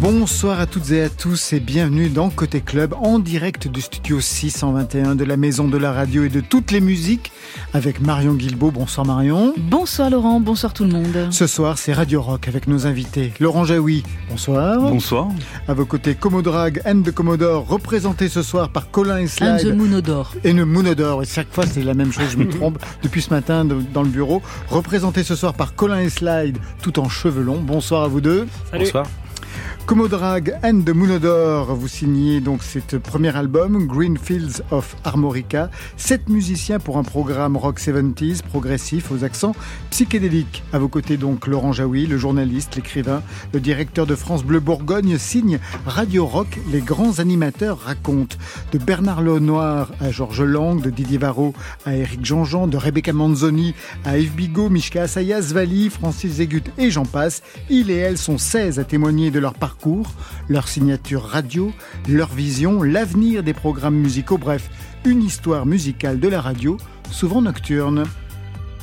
Bonsoir à toutes et à tous et bienvenue dans Côté Club en direct du studio 621 de la Maison de la Radio et de toutes les musiques avec Marion Guilbeault. Bonsoir Marion. Bonsoir Laurent, bonsoir tout le monde. Ce soir c'est Radio Rock avec nos invités. Laurent Jaoui, bonsoir. Bonsoir. À vos côtés Comodrag and the Commodore, représenté ce soir par Colin et Slide. And the Moonodore. Et le Moonodore, et chaque fois c'est la même chose, je me trompe depuis ce matin dans le bureau. Représenté ce soir par Colin et Slide, tout en cheveux longs. Bonsoir à vous deux. Bonsoir. Comodrag and the Moonodore, vous signez donc cet premier album, Greenfields of Armorica. Sept musiciens pour un programme rock 70s, progressif, aux accents psychédéliques. À vos côtés donc Laurent Jaoui, le journaliste, l'écrivain, le directeur de France Bleu Bourgogne, signe Radio Rock, les grands animateurs racontent. De Bernard Lenoir à Georges Lang, de Didier Varro à Eric Jean-Jean, de Rebecca Manzoni à Yves Bigot, Mishka Asaya, Zvali, Francis Zégut et j'en passe. Il et elle sont 16 à témoigner de leur parcours, leur signature radio, leur vision, l'avenir des programmes musicaux, bref, une histoire musicale de la radio, souvent nocturne.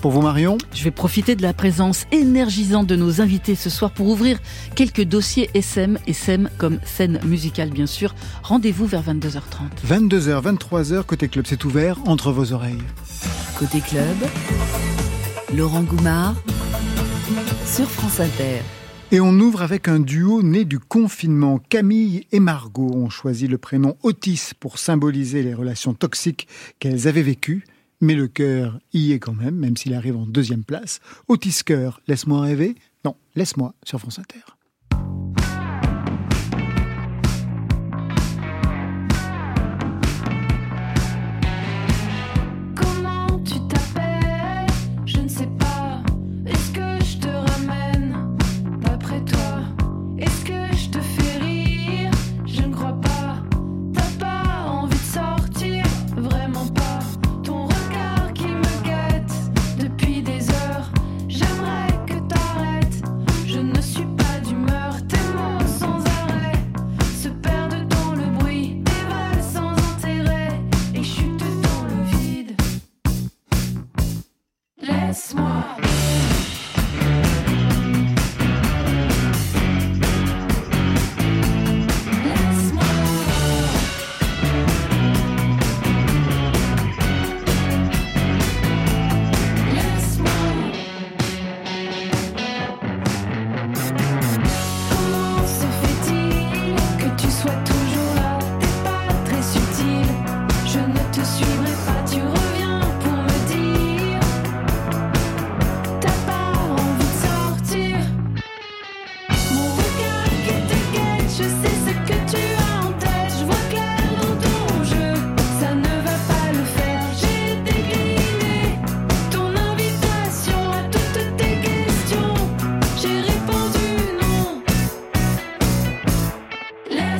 Pour vous Marion? Je vais profiter de la présence énergisante de nos invités ce soir pour ouvrir quelques dossiers SM et SEM comme scène musicale bien sûr. Rendez-vous vers 22h30. 22h, 23h, côté club, c'est ouvert entre vos oreilles. Côté club, Laurent Goumard sur France Inter. Et on ouvre avec un duo né du confinement. Camille et Margot ont choisi le prénom Otis pour symboliser les relations toxiques qu'elles avaient vécues. Mais le cœur y est quand même, même s'il arrive en deuxième place. Otis Cœur, laisse-moi rêver Non, laisse-moi sur France Inter.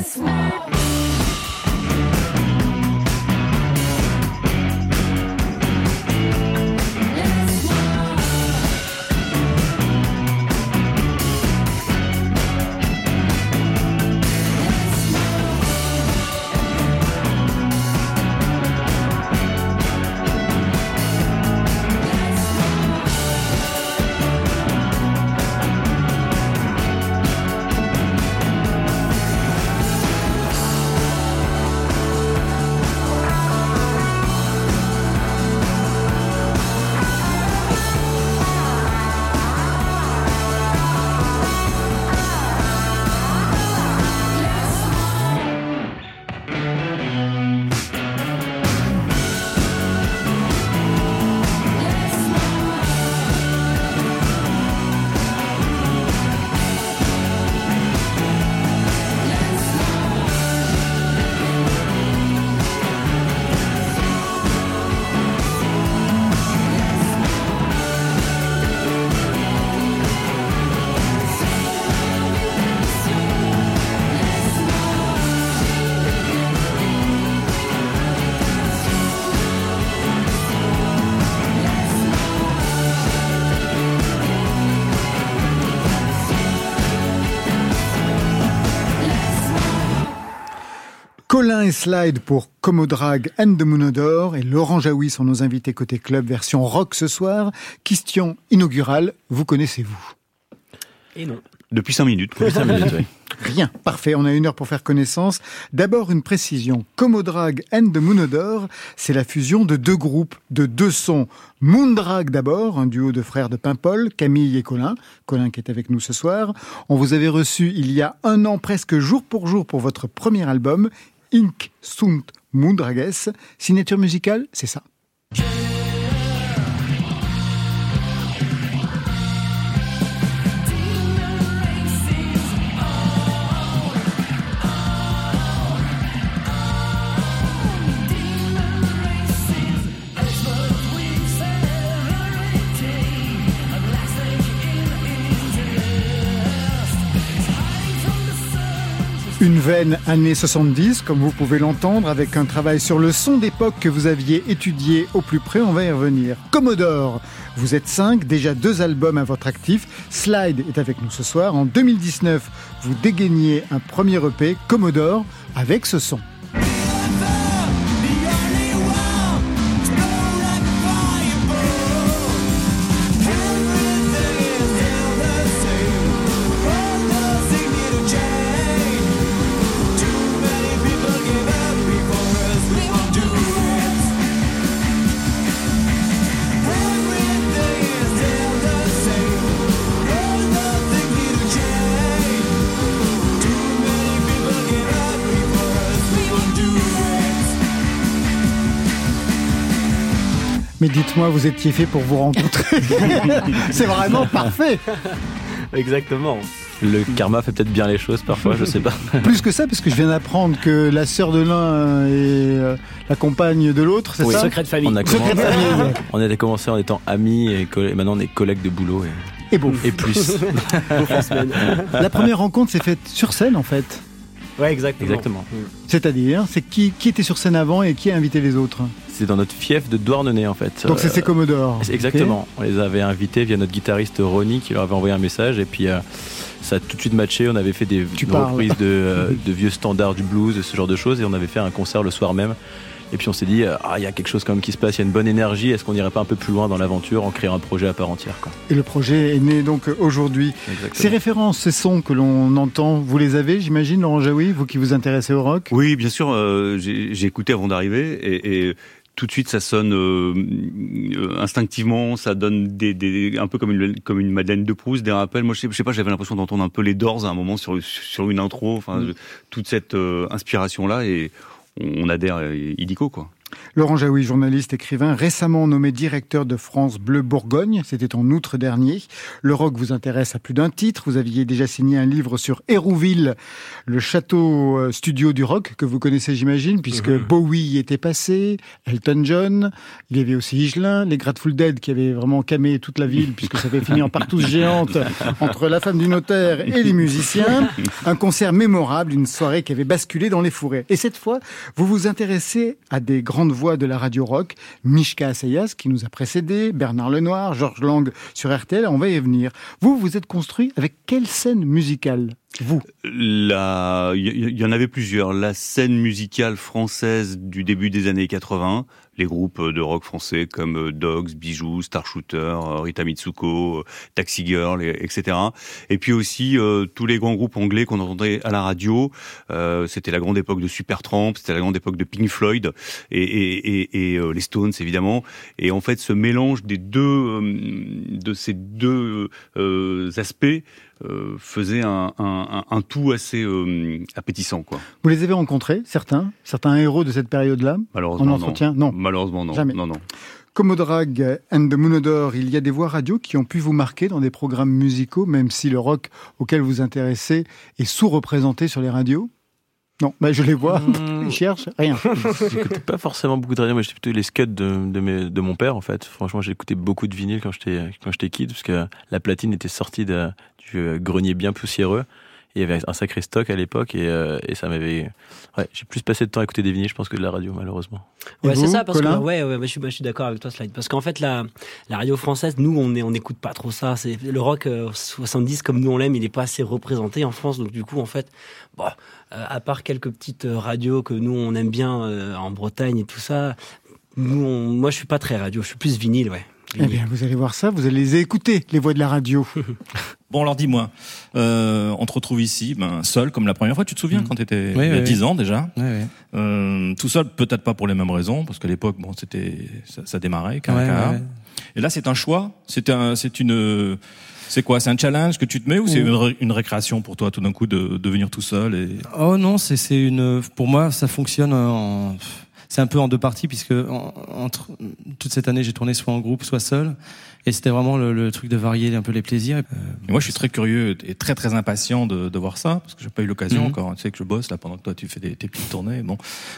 Laisse-moi. Colin et Slide pour Comodrag and the Moonodore et Laurent Jaoui sont nos invités côté club version rock ce soir. Question inaugurale, vous connaissez-vous? Et non. Depuis 5 minutes. Depuis 5 minutes, oui. Rien. Parfait, on a une heure pour faire connaissance. D'abord, une précision. Comodrag and the Moonodore, c'est la fusion de deux groupes, de deux sons. Moondrag d'abord, un duo de frères de Paimpol, Camille et Colin. Colin qui est avec nous ce soir. On vous avait reçu il y a un an, presque jour pour jour, pour votre premier album, Ink Sunt Moondrages. Signature musicale, c'est ça. Veine année 70, comme vous pouvez l'entendre, avec un travail sur le son d'époque que vous aviez étudié au plus près, on va y revenir. Commodore, vous êtes cinq, déjà deux albums à votre actif. Slide est avec nous ce soir. En 2019, vous dégainiez un premier EP, Commodore, avec ce son. Dites-moi, vous étiez fait pour vous rencontrer. C'est vraiment parfait. Exactement. Le karma fait peut-être bien les choses parfois, je sais pas. Plus que ça, parce que je viens d'apprendre que la sœur de l'un est euh, la compagne de l'autre, c'est Oui, ça secret de famille. On a, commencé, de famille. on a commencé en étant amis et, et maintenant on est collègues de boulot et, Et bon, et plus. la première rencontre s'est faite sur scène en fait. Ouais, exactement. Exactement. C'est-à-dire, c'est qui, qui était sur scène avant et qui a invité les autres C'est dans notre fief de Douarnenez en fait. Donc c'est Euh, ces Commodore. c'est Exactement. On les avait invités via notre guitariste Ronnie qui leur avait envoyé un message et puis euh, ça a tout de suite matché. On avait fait des reprises de, euh, de vieux standards du blues, ce genre de choses et on avait fait un concert le soir même. Et puis on s'est dit, euh, ah, il y a quelque chose quand même qui se passe, il y a une bonne énergie, est-ce qu'on n'irait pas un peu plus loin dans l'aventure en créant un projet à part entière quoi? Et le projet est né donc aujourd'hui. Ces références, ces sons que l'on entend, vous les avez, j'imagine, Laurent Jaoui, vous qui vous intéressez au rock? Oui, bien sûr, euh, j'ai j'ai écouté avant d'arriver et, et tout de suite ça sonne euh, euh, instinctivement, ça donne des, des un peu comme une comme une Madeleine de Proust, des rappels. Moi je sais, je sais pas, j'avais l'impression d'entendre un peu les Doors à un moment sur sur une intro, enfin Mm. toute cette inspiration là et on adhère euh, illico quoi. Laurent Jaoui, journaliste, écrivain, récemment nommé directeur de France Bleu Bourgogne, c'était en août dernier. Le rock vous intéresse à plus d'un titre. Vous aviez déjà signé un livre sur Hérouville, le château euh, studio du rock, que vous connaissez, j'imagine, puisque Bowie y était passé, Elton John, il y avait aussi Higelin, les Grateful Dead qui avaient vraiment camé toute la ville, puisque ça avait fini en partouze géante entre la femme du notaire et les musiciens. Un concert mémorable, une soirée qui avait basculé dans les fourrés. Et cette fois, vous vous intéressez à des grandes voix de la radio rock, Mishka Assayas qui nous a précédés, Bernard Lenoir, Georges Lang sur RTL, on va y venir. Vous, vous êtes construit avec quelle scène musicale? Vous il y, en avait plusieurs. La scène musicale française du début des années 80, les groupes de rock français comme euh, Dogs, Bijoux, Star Shooter, euh, Rita Mitsuko, euh, Taxi Girl, et- etc. Et puis aussi euh, tous les grands groupes anglais qu'on entendait à la radio. Euh, c'était la grande époque de Supertramp, c'était la grande époque de Pink Floyd et, euh, les Stones évidemment. Et en fait, ce mélange des deux euh, de ces deux euh, aspects euh, faisait un, un, un, un tout assez euh, appétissant, quoi. Vous les avez rencontrés, certains? Certains héros de cette période-là? Malheureusement, En entretien? Non. Non. Malheureusement, non. Jamais. Non, non. Comodrag and the Moonodore, il y a des voix radio qui ont pu vous marquer dans des programmes musicaux, même si le rock auquel vous intéressez est sous-représenté sur les radios? Non, bah je les vois, Mmh. ils cherchent, rien. J'écoutais pas forcément beaucoup de radio, mais j'étais plutôt les scuds de, de, mes- de mon père en fait. Franchement, j'écoutais beaucoup de vinyle quand j'étais quand j'étais kid, parce que la platine était sortie de- du euh, grenier bien poussiéreux. il y avait un sacré stock à l'époque et, euh, et ça m'avait. Ouais, j'ai plus passé de temps à écouter des vinyles, je pense, que de la radio, malheureusement. Et Ouais, c'est ça, parce Colin que ouais, ouais, moi, je suis, moi, je suis d'accord avec toi, Slide. Parce qu'en fait, la, la radio française, nous, on est, on n'écoute pas trop ça. C'est le rock euh, 70 comme nous on l'aime, il est pas assez représenté en France. Donc du coup, en fait, bon, euh, à part quelques petites euh, radios que nous on aime bien euh, en Bretagne et tout ça, nous, on- moi, je suis pas très radio. Je suis plus vinyle, ouais. Eh bien, vous allez voir ça, vous allez les écouter, les voix de la radio. Bon, alors dis-moi, euh, on te retrouve ici, ben, seul, comme la première fois. Tu te souviens Mm. quand tu étais Oui, il y a oui, 10 ans déjà euh, Tout seul, peut-être pas pour les mêmes raisons, parce qu'à l'époque, bon, c'était ça, ça démarrait. qu'un Ouais, ouais. Et là, c'est un choix. C'est un, c'est une, c'est quoi C'est un challenge que tu te mets ou c'est une, ré- une récréation pour toi tout d'un coup de, de venir tout seul et Oh non, c'est c'est une. Pour moi, ça fonctionne en. C'est un peu en deux parties puisque en- entre toute cette année, j'ai tourné soit en groupe, soit seul, et c'était vraiment le, le truc de varier un peu les plaisirs. Euh, Et moi, je suis très curieux et très très impatient de, de voir ça parce que j'ai pas eu l'occasion Mhm. encore. Tu sais que je bosse là pendant que toi tu fais des, tes petites tournées. Bon,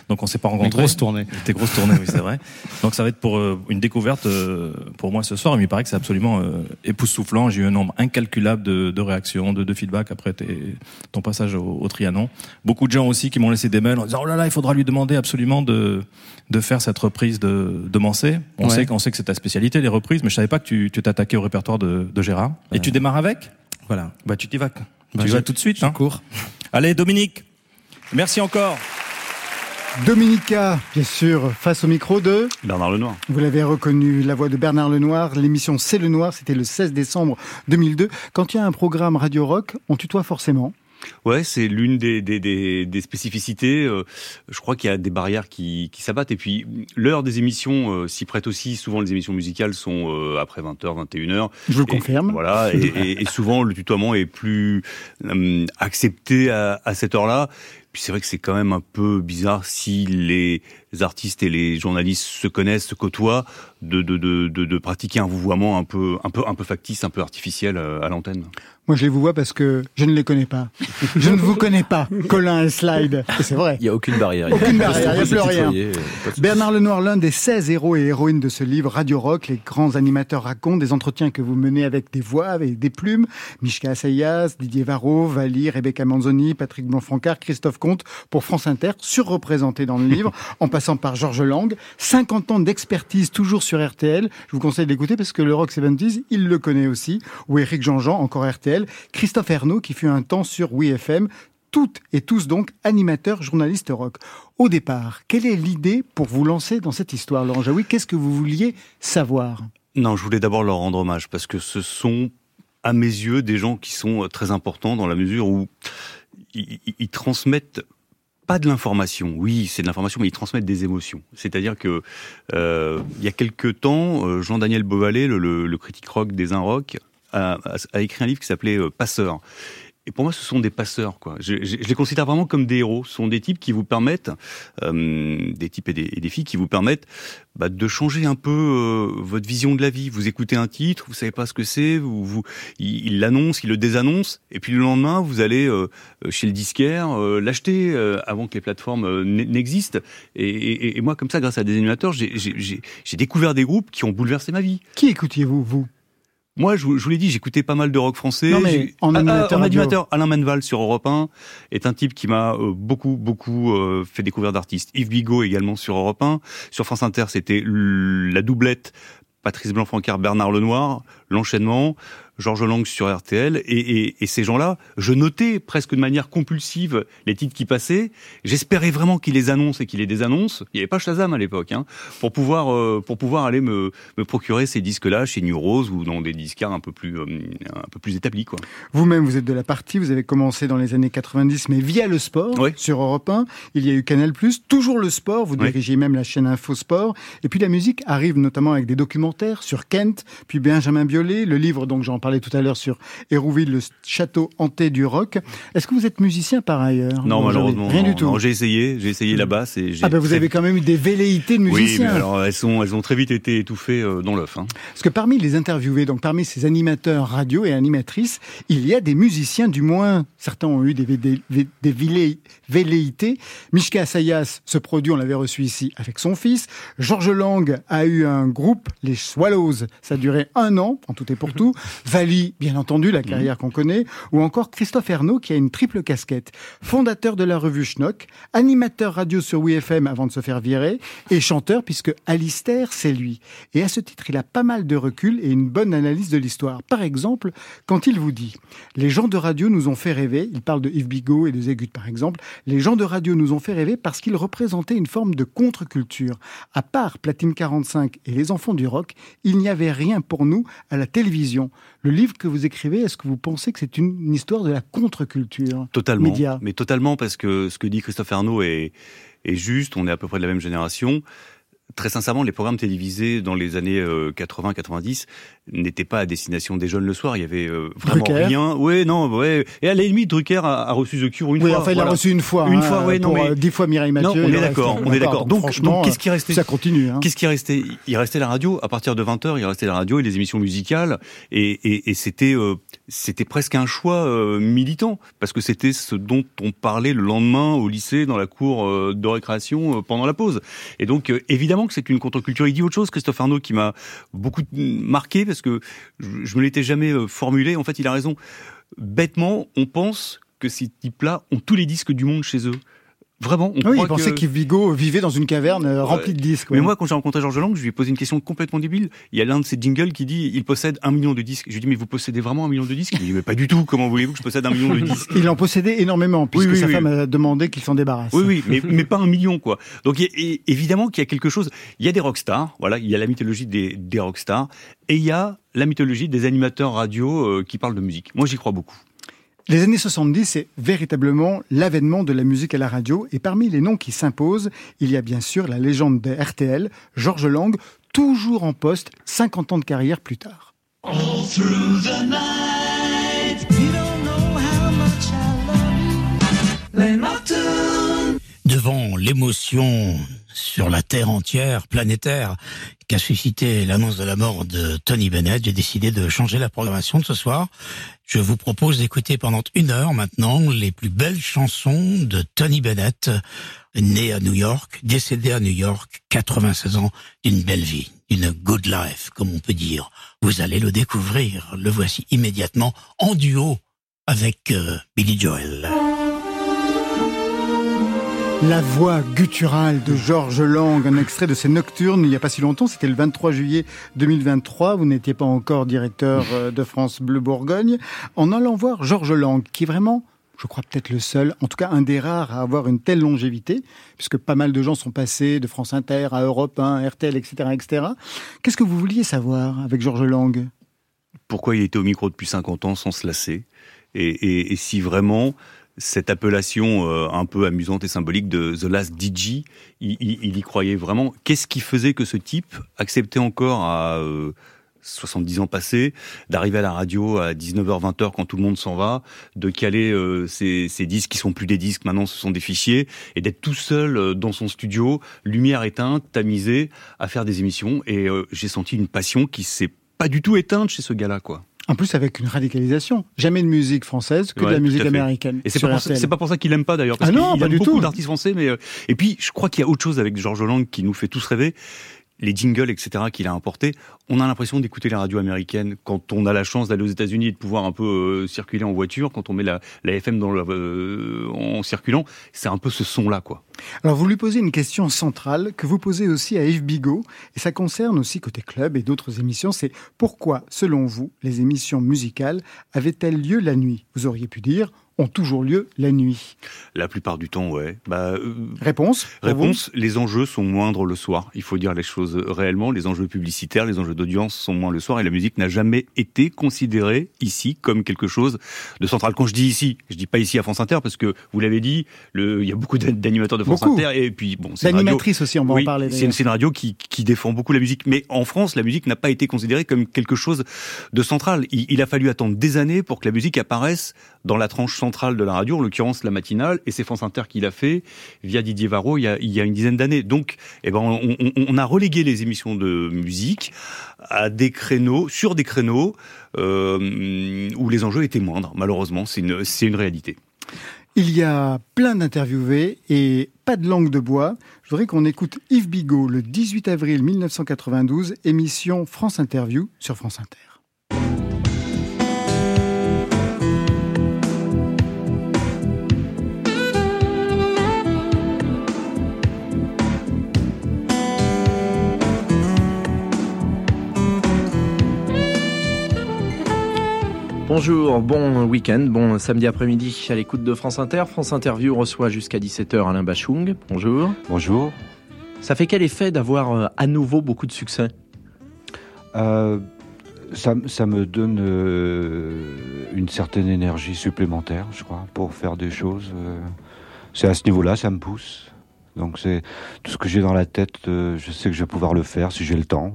donc on s'est pas rencontrés. grosse tournée. Tes grosses tournées, oui, c'est vrai. Donc ça va être pour euh, une découverte euh, pour moi ce soir. Il me paraît que c'est absolument euh, époustouflant. J'ai eu un nombre incalculable de, de réactions, de, de feedback après tes- ton passage au, au Trianon. Beaucoup de gens aussi qui m'ont laissé des mails en disant oh là là, il faudra lui demander absolument de de faire cette reprise de, de Mansé. On Ouais. sait qu'on sait que c'est ta spécialité les reprises, mais je savais pas que tu tu t'attaquais au répertoire de, de Gérard. Et tu démarres avec Voilà. Bah tu t'y vas. Bah, tu vas tout de suite. Hein cours. Allez Dominique, merci encore. Dominica, bien sûr, face au micro de, Bernard Lenoir. vous l'avez reconnu, la voix de Bernard Lenoir. L'émission C'est le Noir, c'était le 16 décembre 2002. Quand il y a un programme Radio Rock, on tutoie forcément. Ouais, c'est l'une des, des, des, des spécificités. Euh, je crois qu'il y a des barrières qui, qui s'abattent. Et puis, l'heure des émissions euh, s'y prête aussi. Souvent, les émissions musicales sont euh, après 20h, 21h. Je le confirme. Voilà, et, et- et souvent le tutoiement est plus euh, accepté à, à cette heure-là. Puis c'est vrai que c'est quand même un peu bizarre si les artistes et les journalistes se connaissent, se côtoient, de, de, de, de, de pratiquer un vouvoiement un peu, un peu, un peu factice, un peu artificiel euh, à l'antenne. Moi, je les vous vois parce que je ne les connais pas. je ne vous connais pas, Colin et Slide. Et c'est vrai. Il y a aucune barrière. Aucune barrière, il y a plus rien. tutoyer, euh. Bernard Lenoir, l'un des 16 héros et héroïnes de ce livre, Radio Rock, les grands animateurs racontent des entretiens que vous menez avec des voix, avec des plumes. Mishka Assayas, Didier Varro, Vali, Rebecca Manzoni, Patrick Blanc-Francard, Christophe Comte, pour France Inter, surreprésentés dans le livre, en par Georges Lang. 50 ans d'expertise toujours sur RTL. Je vous conseille d'écouter parce que le Rock 70s, il le connaît aussi. Ou Eric Jean-Jean, encore RTL. Christophe Ernaud, qui fut un temps sur WeFM toutes et tous donc animateurs, journalistes rock. Au départ, quelle est l'idée pour vous lancer dans cette histoire, Laurent Jaoui? Qu'est-ce que vous vouliez savoir? Non, je voulais d'abord leur rendre hommage parce que ce sont, à mes yeux, des gens qui sont euh, très importants dans la mesure où ils transmettent pas de l'information. Oui, c'est de l'information, mais ils transmettent des émotions. C'est-à-dire que euh, il y a quelque temps, euh, Jean-Daniel Beauvalet, le, le- critique rock des Un Rock, a, a- a écrit un livre qui s'appelait euh, Passeur. Et pour moi, ce sont des passeurs. Quoi. Je, je- je les considère vraiment comme des héros. Ce sont des types qui vous permettent, euh, des types et des, et des filles qui vous permettent bah, de changer un peu euh, votre vision de la vie. Vous écoutez un titre, vous savez pas ce que c'est, vous, vous, il l'annonce, il le désannonce, et puis le lendemain, vous allez euh, chez le disquaire euh, l'acheter euh, avant que les plateformes euh, n'existent. Et, et- et moi, comme ça, grâce à des animateurs, j'ai découvert des groupes qui ont bouleversé ma vie. Qui écoutiez-vous, vous? Moi, je, vous- je vous l'ai dit, j'écoutais pas mal de rock français. Non, mais en Ah, ah, animateur animateur, Alain Menval sur Europe 1 est un type qui m'a euh, beaucoup, beaucoup euh, fait découvrir d'artistes. Yves Bigot également sur Europe 1. Sur France Inter, c'était la doublette Patrice Blanc-Francard, Bernard Lenoir, l'enchaînement, Georges Lang sur RTL, et, et- et ces gens-là, je notais presque de manière compulsive les titres qui passaient. J'espérais vraiment qu'ils les annoncent et qu'ils les désannoncent. Il n'y avait pas Shazam à l'époque, hein, pour pouvoir euh, pour pouvoir aller me, me procurer ces disques-là chez New Rose ou dans des disquaires un peu plus euh, un peu plus établis, quoi. Vous-même, vous êtes de la partie, vous avez commencé dans les années 90, mais via le sport, Oui. sur Europe 1. Il y a eu Canal+, toujours le sport, vous Oui. dirigez même la chaîne Info Sport. Et puis la musique arrive notamment avec des documentaires sur Kent, puis Benjamin Biolay, le livre, donc j'en parlais tout à l'heure, sur Hérouville, le château hanté du rock. Est-ce que vous êtes musicien par ailleurs? Non, malheureusement. Rien non, du tout. j'ai essayé, j'ai essayé la basse et. Ah ben vous avez quand même eu des velléités de Oui, musicien. mais alors elles sont, elles ont très vite été étouffées euh, dans l'œuf. Hein. Parce que parmi les interviewés, donc parmi ces animateurs radio et animatrices, il y a des musiciens, du moins certains ont eu des, velléités. Mishka Assayas, ce produit, on l'avait reçu ici avec son fils. Georges Lang a eu un groupe, les Swallows, ça a duré un an, en tout et pour tout. Vali, bien entendu, la carrière qu'on connaît, ou encore Christophe Ernaud qui a une triple casquette. Fondateur de la revue Schnock, animateur radio sur WeFM avant de se faire virer, et chanteur puisque Alistair, c'est lui. Et à ce titre, il a pas mal de recul et une bonne analyse de l'histoire. Par exemple, quand il vous dit « Les gens de radio nous ont fait rêver », il parle de Yves Bigot et de Zégut par exemple, « Les gens de radio nous ont fait rêver parce qu'ils représentaient une forme de contre-culture. À part Platine 45 et les enfants du rock, il n'y avait rien pour nous à la télévision. Le livre que vous écrivez, est-ce que vous pensez que c'est une, une histoire de la contre-culture Totalement. Média? Mais totalement, parce que ce que dit Christophe Arnaud est, est juste. On est à peu près de la même génération. Très sincèrement, les programmes télévisés dans les années euh, 80-90 n'étaient pas à destination des jeunes le soir. Il y avait euh, vraiment Drucker. rien. Ouais, non, ouais. Et à la limite, Drucker a, a reçu The Cure une Oui, fois. enfin, il a voilà. reçu une fois. Une hein, fois, ouais, non, pour, mais- euh, dix fois Mireille Mathieu. Non, on est d'accord, on est d'accord. Donc, franchement, donc qu'est-ce qui restait Ça continue. Hein. Qu'est-ce qui restait Il restait la radio. À partir de 20h, il restait la radio et les émissions musicales. Et, et, et c'était euh, c'était presque un choix euh, militant parce que c'était ce dont on parlait le lendemain au lycée dans la cour euh, de récréation euh, pendant la pause. Et donc euh, évidemment que c'est une contre-culture. Il dit autre chose, Christophe Arnaud, qui m'a beaucoup marqué parce que je, je me l'étais jamais euh, formulé. En fait, il a raison. Bêtement, on pense que ces types-là ont tous les disques du monde chez eux. Vraiment, on Oui, il pensait que... vivait dans une caverne euh, remplie de disques. Mais moi, quand j'ai rencontré Georges Lang, je lui ai posé une question complètement débile. Il y a l'un de ses jingles qui dit il possède un million de disques. Je lui ai dit mais vous possédez vraiment un million de disques? Il me dit mais pas du tout. Comment voulez-vous que je possède un million de disques? Il en possédait énormément, puisque oui, sa oui. femme a demandé qu'il s'en débarrasse. Oui, oui, mais, mais pas un million, quoi. Donc, y a- et- évidemment qu'il y a quelque chose. Il y a des rockstars, voilà, il y a la mythologie des, des rockstars, et il y a la mythologie des animateurs radio euh, qui parlent de musique. Moi, j'y crois beaucoup. Les années 70, c'est véritablement l'avènement de la musique à la radio. Et parmi les noms qui s'imposent, il y a bien sûr la légende de RTL, Georges Lang, toujours en poste, 50 ans de carrière plus tard. devant l'émotion sur la Terre entière, planétaire, qu'a suscité l'annonce de la mort de Tony Bennett, j'ai décidé de changer la programmation de ce soir. Je vous propose d'écouter pendant une heure maintenant les plus belles chansons de Tony Bennett, né à New York, décédé à New York, 96 ans, d'une belle vie, d'une good life, comme on peut dire. Vous allez le découvrir. Le voici immédiatement en duo avec euh, Billy Joel. La voix gutturale de Georges Lang, un extrait de ses Nocturnes il n'y a pas si longtemps, c'était le 23 juillet 2023, vous n'étiez pas encore directeur euh, de France Bleu Bourgogne, en allant voir Georges Lang, qui est vraiment, je crois peut-être le seul, en tout cas un des rares à avoir une telle longévité, puisque pas mal de gens sont passés de France Inter à Europe 1, RTL, etc. etc. Qu'est-ce que vous vouliez savoir avec Georges Lang? Pourquoi il était au micro depuis 50 ans sans se lasser? Et si vraiment cette appellation euh, un peu amusante et symbolique de The Last DJ, il, il- il y croyait vraiment. Qu'est-ce qui faisait que ce type acceptait encore à euh, 70 ans passés d'arriver à la radio à 19h, 20h quand tout le monde s'en va, de caler euh, ces, disques qui sont plus des disques maintenant, ce sont des fichiers, et d'être tout seul euh, dans son studio, lumière éteinte, tamisé, à faire des émissions. Et euh, j'ai senti une passion qui s'est pas du tout éteinte chez ce gars-là, quoi. En plus avec une radicalisation. Jamais de musique française que de la musique américaine. Et c'est pas, pour ça- RTL. c'est pas pour ça qu'il aime pas d'ailleurs, Ah non, qu'il pas aime du beaucoup tout. d'artistes français. Mais euh, et puis je crois qu'il y a autre chose avec Georges Lang qui nous fait tous rêver. Les jingles, etc., qu'il a importés, on a l'impression d'écouter les radios américaines quand on a la chance d'aller aux États-Unis et de pouvoir un peu euh, circuler en voiture. Quand on met la, la FM dans le, euh, en circulant, c'est un peu ce son-là, quoi. Alors vous lui posez une question centrale que vous posez aussi à Yves Bigot, et ça concerne aussi côté club et d'autres émissions, c'est pourquoi, selon vous, les émissions musicales avaient-elles lieu la nuit? Vous auriez pu dire ont toujours lieu la nuit. La plupart du temps, ouais. Bah, euh, Réponse Réponse, les enjeux sont moindres le soir. Il faut dire les choses réellement. Les enjeux publicitaires, les enjeux d'audience sont moins le soir et la musique n'a jamais été considérée ici comme quelque chose de central. Quand je dis ici, je dis pas ici à France Inter parce que vous l'avez dit, le, il y a beaucoup d'animateurs de France Beaucoup. Inter et puis bon, c'est D'animatrice aussi, on va oui, en parler. C'est une, radio qui, qui défend beaucoup la musique. Mais en France, la musique n'a pas été considérée comme quelque chose de central. Il, il a fallu attendre des années pour que la musique apparaisse dans la tranche centrale de la radio, en l'occurrence la matinale, et c'est France Inter qui l'a fait via Didier Varro il y a, il y a une dizaine d'années. Donc, eh ben, on, on- on a relégué les émissions de musique à des créneaux, sur des créneaux euh, où les enjeux étaient moindres. Malheureusement, c'est une, c'est une réalité. Il y a plein d'interviewés et pas de langue de bois. Je voudrais qu'on écoute Yves Bigot le 18 avril 1992, émission France Interview sur France Inter. Bonjour, bon week-end, bon samedi après-midi à l'écoute de France Inter. France Interview reçoit jusqu'à 17h Alain Bachung. Bonjour. Bonjour. Ça fait quel effet d'avoir euh, à nouveau beaucoup de succès? Euh, ça, ça me donne euh, une certaine énergie supplémentaire, je crois, pour faire des choses. c'est à ce niveau-là, ça me pousse. Donc c'est tout ce que j'ai dans la tête, je sais que je vais pouvoir le faire si j'ai le temps.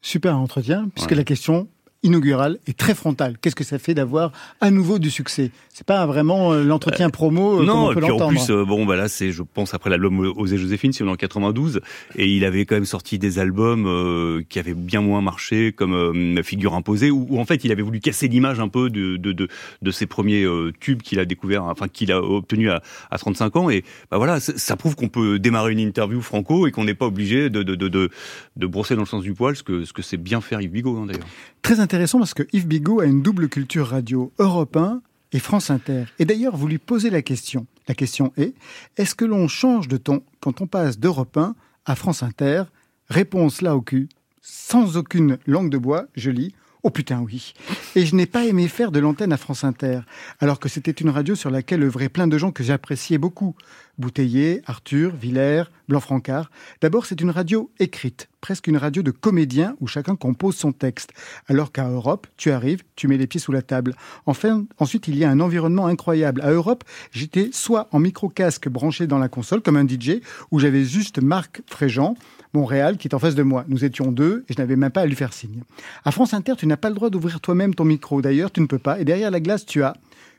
Super entretien, puisque Ouais. la question inaugurale est très frontale. Qu'est-ce que ça fait d'avoir à nouveau du succès? C'est pas vraiment euh, l'entretien promo euh, comme non, on et peut puis en plus, euh, bon, bah là, c'est, je pense, après l'album Osée Joséphine, c'est en 92, et il avait quand même sorti des albums euh, qui avaient bien moins marché, comme euh, Figure imposée, où, où, en fait, il avait voulu casser l'image un peu de de, de, de ses premiers euh, tubes qu'il a découvert, enfin qu'il a obtenu à, à 35 ans, et bah voilà, ça, prouve qu'on peut démarrer une interview franco et qu'on n'est pas obligé de de, de de de brosser dans le sens du poil, ce que ce que c'est bien faire Yves Bigot hein, d'ailleurs. Très intéressant parce que Yves Bigot a une double culture radio, Europe 1 et France Inter. Et d'ailleurs, vous lui posez la question. La question est, est-ce que l'on change de ton quand on passe d'Europe 1 à France Inter? Réponse là au cul, sans aucune langue de bois, je lis. Oh putain oui. Et je n'ai pas aimé faire de l'antenne à France Inter, alors que c'était une radio sur laquelle œuvraient plein de gens que j'appréciais beaucoup. Bouteiller, Arthur, Villers, Blanc-Francard. D'abord, c'est une radio écrite, presque une radio de comédien où chacun compose son texte. Alors qu'à Europe, tu arrives, tu mets les pieds sous la table. Enfin, ensuite, il y a un environnement incroyable. À Europe, j'étais soit en micro-casque branché dans la console, comme un DJ, où j'avais juste Marc Fréjean, Montréal, qui est en face de moi. Nous étions deux et je n'avais même pas à lui faire signe. À France Inter, tu n'as pas le droit d'ouvrir toi-même ton micro. D'ailleurs, tu ne peux pas. Et derrière la glace, tu as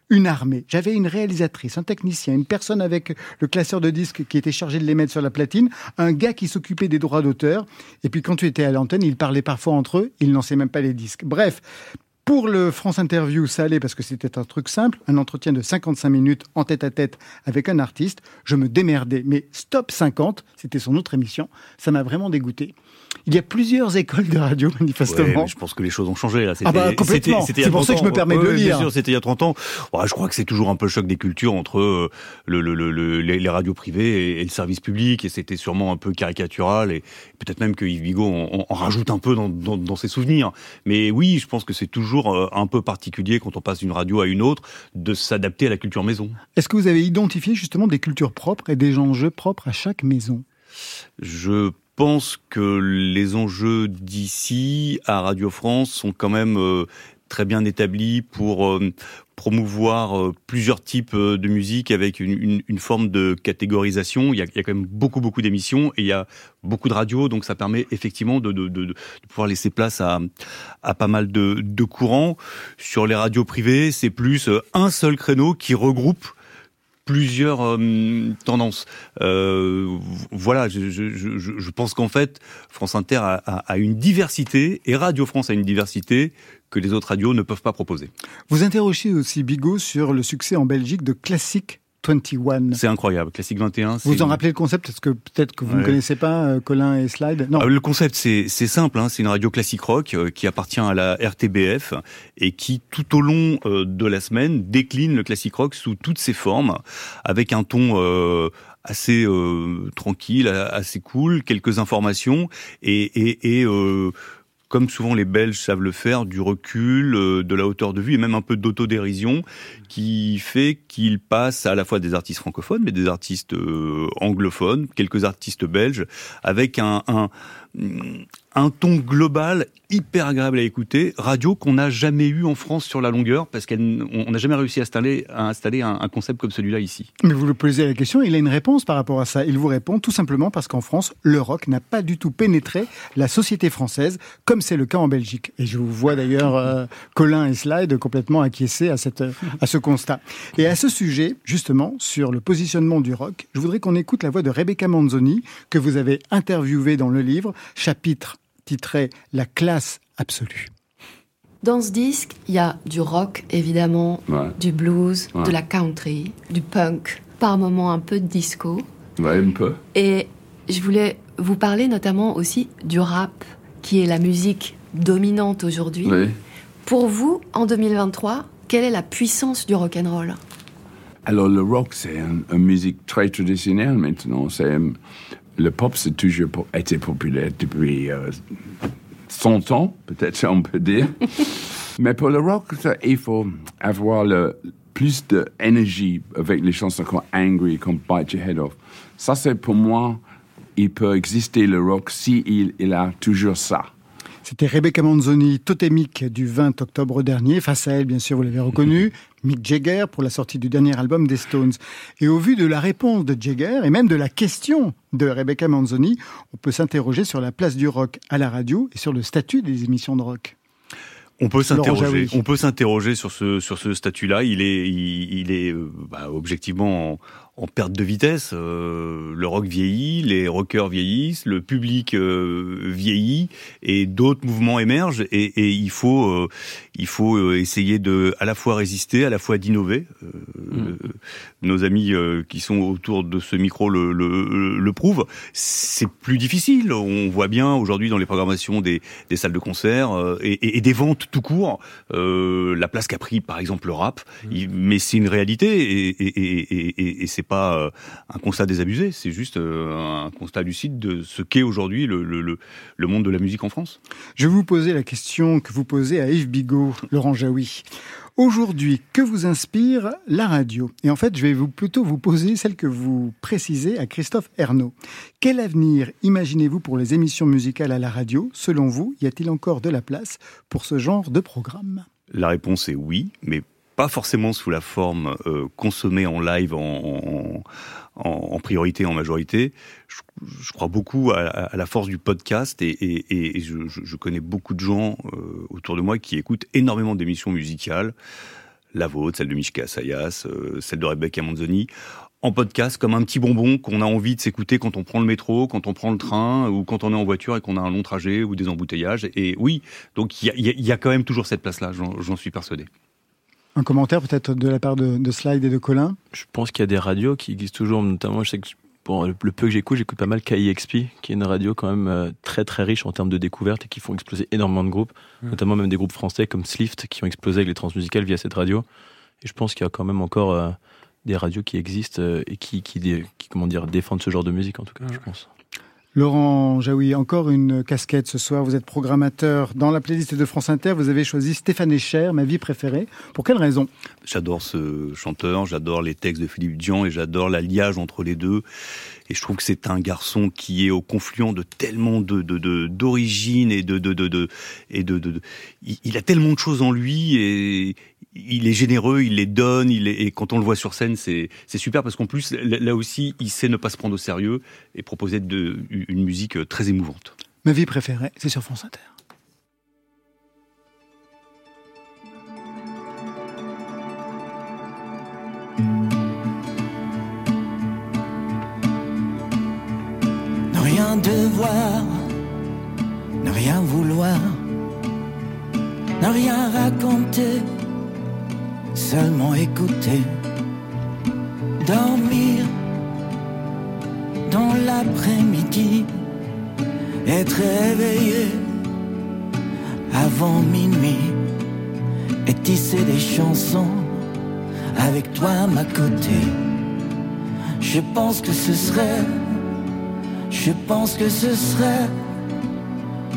une armée. J'avais une réalisatrice, un technicien, une personne avec le classeur de disques qui était chargé de les mettre sur la platine, un gars qui s'occupait des droits d'auteur. Et puis quand tu étais à l'antenne, ils parlaient parfois entre eux, ils lançaient même pas les disques. Bref. Pour le France Interview, ça allait parce que c'était un truc simple, un entretien de 55 minutes en tête à tête avec un artiste. Je me démerdais. Mais Stop 50, c'était son autre émission, ça m'a vraiment dégoûté. Il y a plusieurs écoles de radio, manifestement. Ouais, je pense que les choses ont changé là. Ah bah, complètement. C'est pour ça que je 30 me permets de le lire. Bien sûr, c'était il y a 30 ans. Je crois que c'est toujours un peu le choc des cultures entre euh, le, le, le, le- les, radios privées et, le service public, et c'était sûrement un peu caricatural, et peut-être même que Yves Bigot en, rajoute un peu dans, dans, dans ses souvenirs. Mais oui, je pense que c'est toujours euh, un peu particulier quand on passe d'une radio à une autre de s'adapter à la culture maison. Est-ce que vous avez identifié justement des cultures propres et des enjeux propres à chaque maison? Je pense que les enjeux d'ici à Radio France sont quand même euh, très bien établis pour euh, promouvoir euh, plusieurs types de musique avec une, forme de catégorisation. Il y, a, quand même beaucoup beaucoup d'émissions et il y a beaucoup de radios, donc ça permet effectivement de, pouvoir laisser place à, pas mal de, courants. Sur les radios privées, c'est plus un seul créneau qui regroupe plusieurs euh, tendances. Euh, voilà, je, pense qu'en fait, France Inter a, a- une diversité et Radio France a une diversité que les autres radios ne peuvent pas proposer. Vous interrogez aussi Bigot sur le succès en Belgique de Classic 21. C'est incroyable. Classique 21. c'est Vous en rappelez le concept Parce que peut-être que vous ne connaissez pas euh, Colin et Slide. Non. Ah, le concept, c'est simple. Hein, c'est une radio classique rock euh, qui appartient à la RTBF et qui, tout au long euh, de la semaine, décline le classique rock sous toutes ses formes, avec un ton euh, assez euh, tranquille, assez cool, quelques informations et, et, et euh, comme souvent les Belges savent le faire, du recul, euh, de la hauteur de vue et même un peu d'autodérision qui fait qu'ils passent à la fois des artistes francophones mais des artistes euh, anglophones, quelques artistes belges avec un, un, un ton global hyper agréable à écouter, radio qu'on n'a jamais eu en France sur la longueur parce qu'on n'a jamais réussi à installer, un, concept comme celui-là ici. Mais vous lui posez la question, il a une réponse par rapport à ça. Il vous répond tout simplement parce qu'en France, le rock n'a pas du tout pénétré la société française, comme c'est le cas en Belgique. Et je vous vois d'ailleurs euh, Colin et Slide complètement acquiescer à, cette, à ce constat. Et à ce sujet, justement, sur le positionnement du rock, je voudrais qu'on écoute la voix de Rebecca Manzoni, que vous avez interviewée dans le livre, chapitre titré La classe absolue. Dans ce disque, il y a du rock, évidemment, Ouais. du blues, Ouais. de la country, du punk, par moments un peu de disco. Ouais, un peu. Et je voulais vous parler notamment aussi du rap, qui est la musique dominante aujourd'hui. Oui. Pour vous, en 2023, quelle est la puissance du rock'n'roll Alors, le rock, c'est un- une musique très traditionnelle maintenant. C'est, le pop, c'est toujours été populaire depuis euh, 100 ans, peut-être on peut dire. Mais pour le rock, ça, il faut avoir le, plus d'énergie avec les chansons comme Angry, comme Bite Your Head Off. Ça, c'est pour moi, il peut exister le rock si il, il a toujours ça. C'était Rebecca Manzoni, totémique du 20 octobre dernier. Face à elle, bien sûr, vous l'avez reconnu, Mick Jagger pour la sortie du dernier album des Stones. Et au vu de la réponse de Jagger et même de la question de Rebecca Manzoni, on peut s'interroger sur la place du rock à la radio et sur le statut des émissions de rock. On peut s'interroger. Jaoui. On peut s'interroger sur ce sur ce statut-là. Il est il, il est euh, bah, objectivement en, en perte de vitesse. Euh, le rock vieillit, les rockers vieillissent, le public euh, vieillit et d'autres mouvements émergent. Et, et il faut euh, il faut euh, essayer de à la fois résister, à la fois d'innover. Euh, Mm. Nos amis euh, qui sont autour de ce micro le, le, le prouvent. C'est plus difficile. On voit bien aujourd'hui dans les programmations des, des salles de concert et, et- et des ventes tout court euh, la place qu'a pris par exemple le rap. Il- mais c'est une réalité et, et, c'est pas un constat désabusé. C'est juste un constat lucide de ce qu'est aujourd'hui le, le monde de la musique en France. Je vais vous poser la question que vous posez à Yves Bigot, Laurent Jaoui. Aujourd'hui, que vous inspire la radio? Et en fait, je vais plutôt vous poser celle que vous précisez à Christophe Ernaud. Quel avenir imaginez-vous pour les émissions musicales à la radio? Selon vous, y a-t-il encore de la place pour ce genre de programme? La réponse est oui, mais pas forcément sous la forme euh, consommée en live en, en priorité, en majorité. Je, crois beaucoup à, la force du podcast et, je, connais beaucoup de gens euh, autour de moi qui écoutent énormément d'émissions musicales, la vôtre, celle de Mishka Sayas, euh, celle de Rebecca Manzoni, en podcast comme un petit bonbon qu'on a envie de s'écouter quand on prend le métro, quand on prend le train ou quand on est en voiture et qu'on a un long trajet ou des embouteillages. Et oui, donc il y y a- quand même toujours cette place-là, j'en suis persuadé. Un commentaire peut-être de la part de, de Slide et de Colin? Je pense qu'il y a des radios qui existent toujours, notamment, je sais que bon, le peu que j'écoute, j'écoute pas mal KIXP, qui est une radio quand même euh, très très riche en termes de découvertes et qui font exploser énormément de groupes, Mm. notamment même des groupes français comme Slift qui ont explosé avec les transmusicales via cette radio. Et je pense qu'il y a quand même encore euh, des radios qui existent euh, et qui, qui, dé- qui, comment dire, défendent ce genre de musique en tout cas, je pense. Laurent Jaoui, encore une casquette ce soir. Vous êtes programmateur dans la playlist de France Inter. Vous avez choisi Stéphane Echer, ma vie préférée. Pour quelle raison? J'adore ce chanteur, j'adore les textes de Philippe Dian et j'adore l'alliage entre les deux. Et je trouve que c'est un garçon qui est au confluent de tellement de de- de- d'origines et de de de, de et de, de, de- il, a tellement de choses en lui et il est généreux, il les donne, il est, et quand on le voit sur scène, c'est super parce qu'en plus là aussi, il sait ne pas se prendre au sérieux et proposer de, une musique très émouvante. Ma vie préférée, c'est sur France Inter. Devoir, ne rien vouloir, ne rien raconter, seulement écouter, dormir dans l'après-midi, être réveillé avant minuit et tisser des chansons avec toi à ma côté. Je pense que ce serait je pense que ce serait,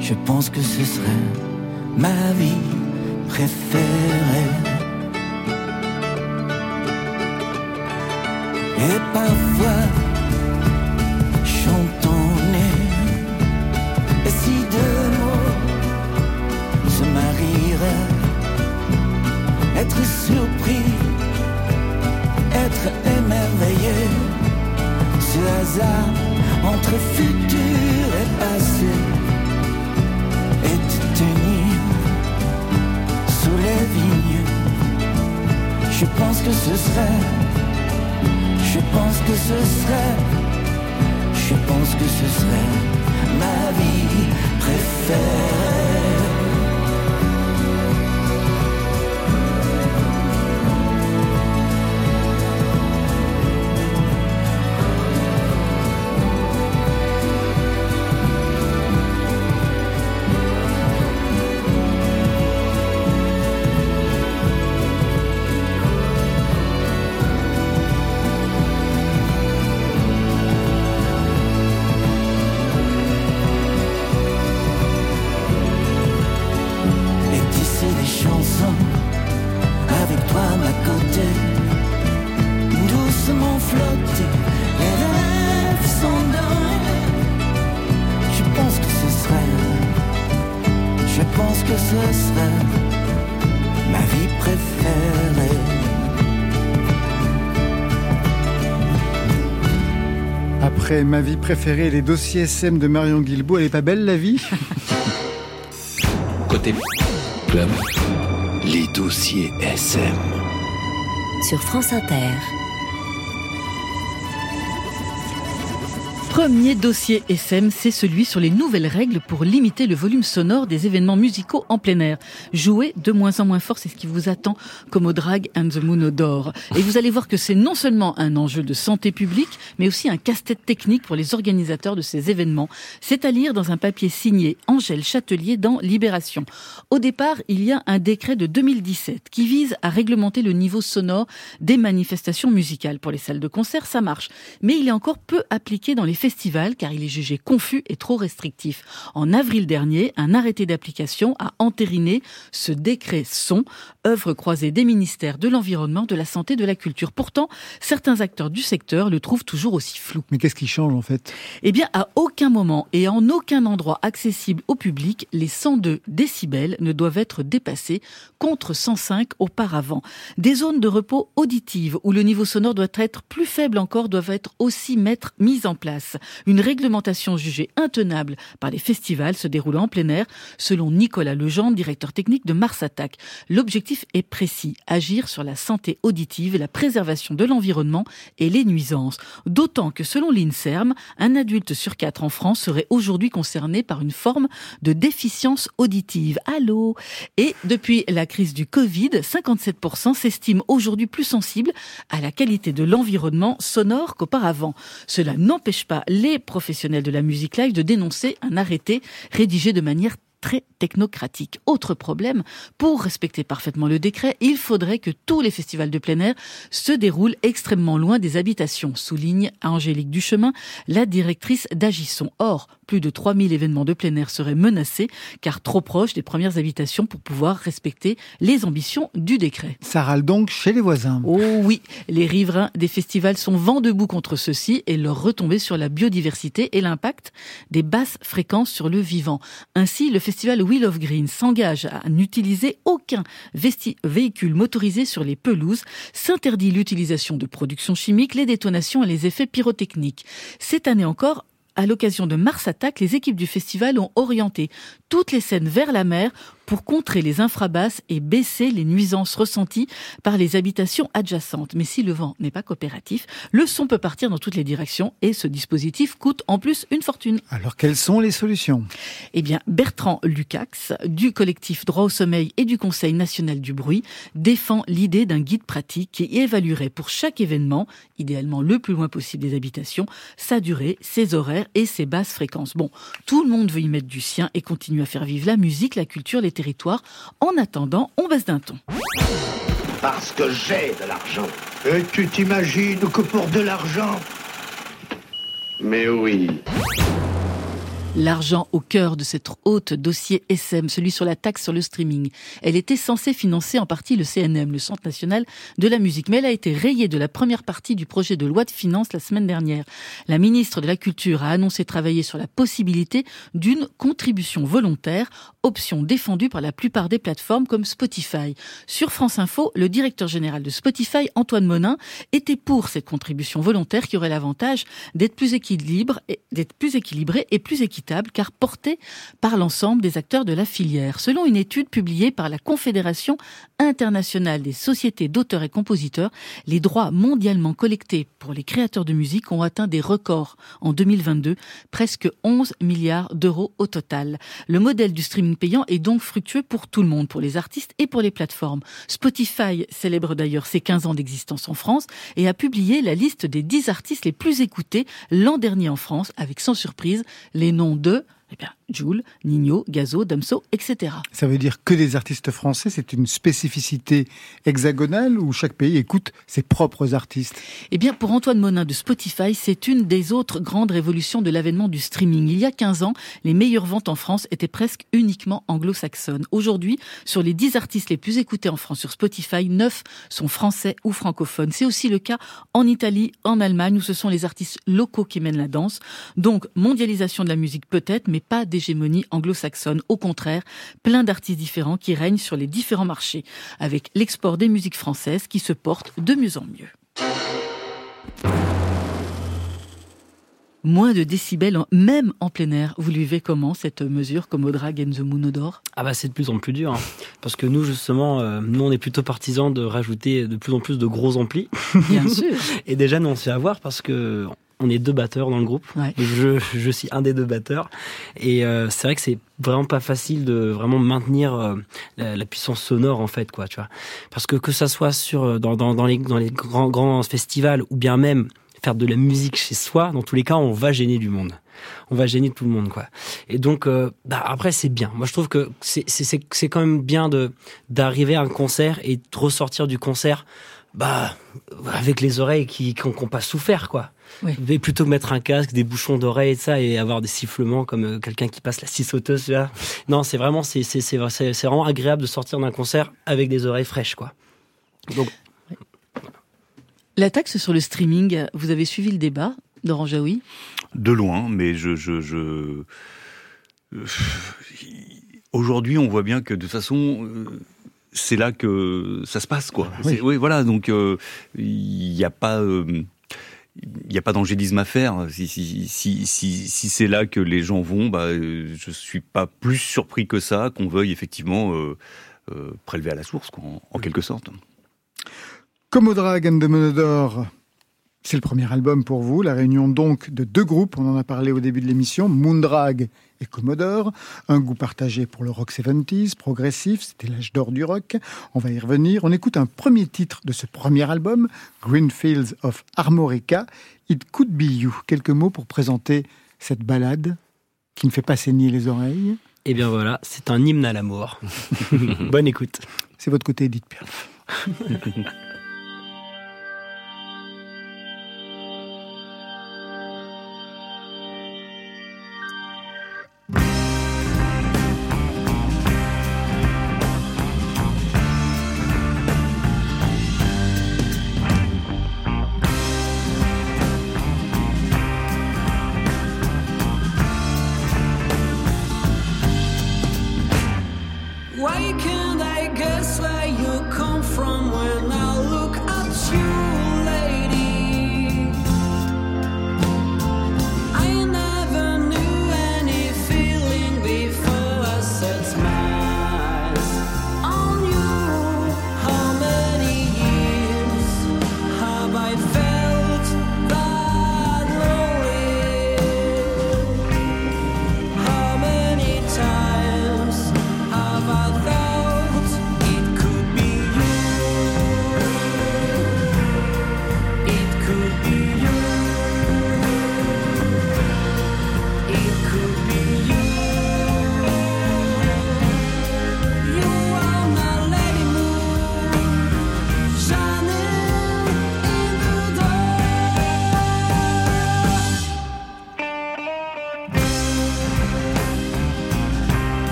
je pense que ce serait ma vie préférée. Et parfois, chantons-les, et si deux mots se marieraient, être surpris, être émerveillé, ce hasard entre futur et passé et te tenir sous les vignes. Je pense que ce serait, je pense que ce serait, je pense que ce serait ma vie préférée. Après ma vie préférée, les dossiers SM de Marion Guilbault, elle est pas belle la vie? Côté club, les dossiers SM. Sur France Inter. Premier dossier SM, c'est celui sur les nouvelles règles pour limiter le volume sonore des événements musicaux en plein air. Jouer de moins en moins fort, c'est ce qui vous attend comme au Drag and the Moon d'Or. Et vous allez voir que c'est non seulement un enjeu de santé publique, mais aussi un casse-tête technique pour les organisateurs de ces événements. C'est à lire dans un papier signé Angèle Châtelier dans Libération. Au départ, il y a un décret de 2017 qui vise à réglementer le niveau sonore des manifestations musicales. Pour les salles de concert, ça marche. Mais il est encore peu appliqué dans les festival car il est jugé confus et trop restrictif. En avril dernier, un arrêté d'application a entériné ce décret son, œuvre croisée des ministères de l'Environnement, de la Santé, de la Culture. Pourtant, certains acteurs du secteur le trouvent toujours aussi flou. Mais qu'est-ce qui change en fait? Eh bien, à aucun moment et en aucun endroit accessible au public, les 102 décibels ne doivent être dépassés contre 105 auparavant. Des zones de repos auditives où le niveau sonore doit être plus faible encore doivent être aussi mettre, mises en place. Une réglementation jugée intenable par les festivals se déroulant en plein air, selon Nicolas Legendre, directeur technique de Mars Attack. L'objectif est précis, agir sur la santé auditive la préservation de l'environnement et les nuisances. D'autant que selon l'INSERM, un adulte sur quatre en France serait aujourd'hui concerné par une forme de déficience auditive. Allô? Et depuis la crise du Covid, 57% s'estiment aujourd'hui plus sensibles à la qualité de l'environnement sonore qu'auparavant. Cela n'empêche pas les professionnels de la musique live de dénoncer un arrêté rédigé de manière très technocratique. Autre problème, pour respecter parfaitement le décret, il faudrait que tous les festivals de plein air se déroulent extrêmement loin des habitations, souligne Angélique Duchemin, la directrice d'Agisson. Or, plus de 3000 événements de plein air seraient menacés car trop proches des premières habitations pour pouvoir respecter les ambitions du décret. Ça râle donc chez les voisins. Oh oui, les riverains des festivals sont vent debout contre ceux-ci et leur retombée sur la biodiversité et l'impact des basses fréquences sur le vivant. Ainsi, le festival Wheel of Green s'engage à n'utiliser aucun véhicule motorisé sur les pelouses, s'interdit l'utilisation de productions chimiques, les détonations et les effets pyrotechniques. Cette année encore, à l'occasion de Mars Attack, les équipes du festival ont orienté toutes les scènes vers la mer pour contrer les infrabasses et baisser les nuisances ressenties par les habitations adjacentes. Mais si le vent n'est pas coopératif, le son peut partir dans toutes les directions et ce dispositif coûte en plus une fortune. Alors quelles sont les solutions? Eh bien, Bertrand Lucax, du collectif Droit au sommeil et du Conseil national du bruit, défend l'idée d'un guide pratique qui évaluerait pour chaque événement, idéalement le plus loin possible des habitations, sa durée, ses horaires et ses basses fréquences. Bon, tout le monde veut y mettre du sien et continue à faire vivre la musique, la culture, les En attendant, on baisse d'un ton. Parce que j'ai de l'argent. Et tu t'imagines que pour de l'argent? Mais oui. L'argent au cœur de cette haute dossier SM, celui sur la taxe sur le streaming. Elle était censée financer en partie le CNM, le Centre national de la musique, mais elle a été rayée de la première partie du projet de loi de finances la semaine dernière. La ministre de la Culture a annoncé travailler sur la possibilité d'une contribution volontaire, option défendue par la plupart des plateformes comme Spotify. Sur France Info, le directeur général de Spotify, Antoine Monin, était pour cette contribution volontaire qui aurait l'avantage d'être plus équilibré, d'être plus équilibré et plus équitable car porté par l'ensemble des acteurs de la filière. Selon une étude publiée par la Confédération internationale des sociétés d'auteurs et compositeurs, les droits mondialement collectés pour les créateurs de musique ont atteint des records en 2022, presque 11 milliards d'euros au total. Le modèle du streaming payant est donc fructueux pour tout le monde, pour les artistes et pour les plateformes. Spotify célèbre d'ailleurs ses 15 ans d'existence en France et a publié la liste des 10 artistes les plus écoutés l'an dernier en France, avec sans surprise les noms de eh bien, Joule, Nino, Gazo, Damso, etc. Ça veut dire que les artistes français, c'est une spécificité hexagonale où chaque pays écoute ses propres artistes? Eh bien, pour Antoine Monin de Spotify, c'est une des autres grandes révolutions de l'avènement du streaming. Il y a 15 ans, les meilleures ventes en France étaient presque uniquement anglo-saxonnes. Aujourd'hui, sur les 10 artistes les plus écoutés en France sur Spotify, 9 sont français ou francophones. C'est aussi le cas en Italie, en Allemagne, où ce sont les artistes locaux qui mènent la danse. Donc, mondialisation de la musique peut-être, mais pas des l'hégémonie anglo-saxonne. Au contraire, plein d'artistes différents qui règnent sur les différents marchés, avec l'export des musiques françaises qui se porte de mieux en mieux. Moins de décibels, même en plein air. Vous vivez comment cette mesure comme au Drag and the Moon Odor Ah bah c'est de plus en plus dur, hein. parce que nous justement, euh, nous on est plutôt partisans de rajouter de plus en plus de gros amplis. Bien sûr. Et déjà nous on se fait avoir parce que on est deux batteurs dans le groupe. Je, je suis un des deux batteurs. Et euh, c'est vrai que c'est vraiment pas facile de vraiment maintenir euh, la, la puissance sonore en fait quoi, tu vois. Parce que que ça soit sur euh, dans, dans, dans les dans les grands grands festivals ou bien même faire de la musique chez soi, dans tous les cas on va gêner du monde on va gêner tout le monde quoi. Et donc euh, bah, après c'est bien. Moi je trouve que c'est c'est c'est c'est quand même bien de d'arriver à un concert et de ressortir du concert bah avec les oreilles qui ont pas souffert quoi. Oui. Et plutôt que mettre un casque, des bouchons d'oreilles et ça et avoir des sifflements comme euh, quelqu'un qui passe la scie sauteuse là. Non, c'est vraiment c'est c'est c'est c'est c'est vraiment agréable de sortir d'un concert avec des oreilles fraîches quoi. Donc La taxe sur le streaming, vous avez suivi le débat d'Orange oui De loin, mais je, je, je... euh, aujourd'hui, on voit bien que de toute façon, euh, c'est là que ça se passe, quoi. Oui. Voilà. Donc, euh, il n'y a pas. euh, il n'y a pas d'angélisme à faire. Si, si, si, si, c'est là que les gens vont, bah, euh, je suis pas plus surpris que ça qu'on veuille effectivement euh, euh, prélever à la source, quoi, en, en quelque sorte. And the Monodore, c'est le premier album pour vous, la réunion donc de deux groupes, on en a parlé au début de l'émission, Moondrag et Commodore, un goût partagé pour le rock 70s, progressif, c'était l'âge d'or du rock, on va y revenir. On écoute un premier titre de ce premier album, Greenfields of Armorica, It Could Be You. Quelques mots pour présenter cette balade qui ne fait pas saigner les oreilles. et bien voilà, c'est un hymne à l'amour. Bonne écoute. C'est votre côté Edith Piaf.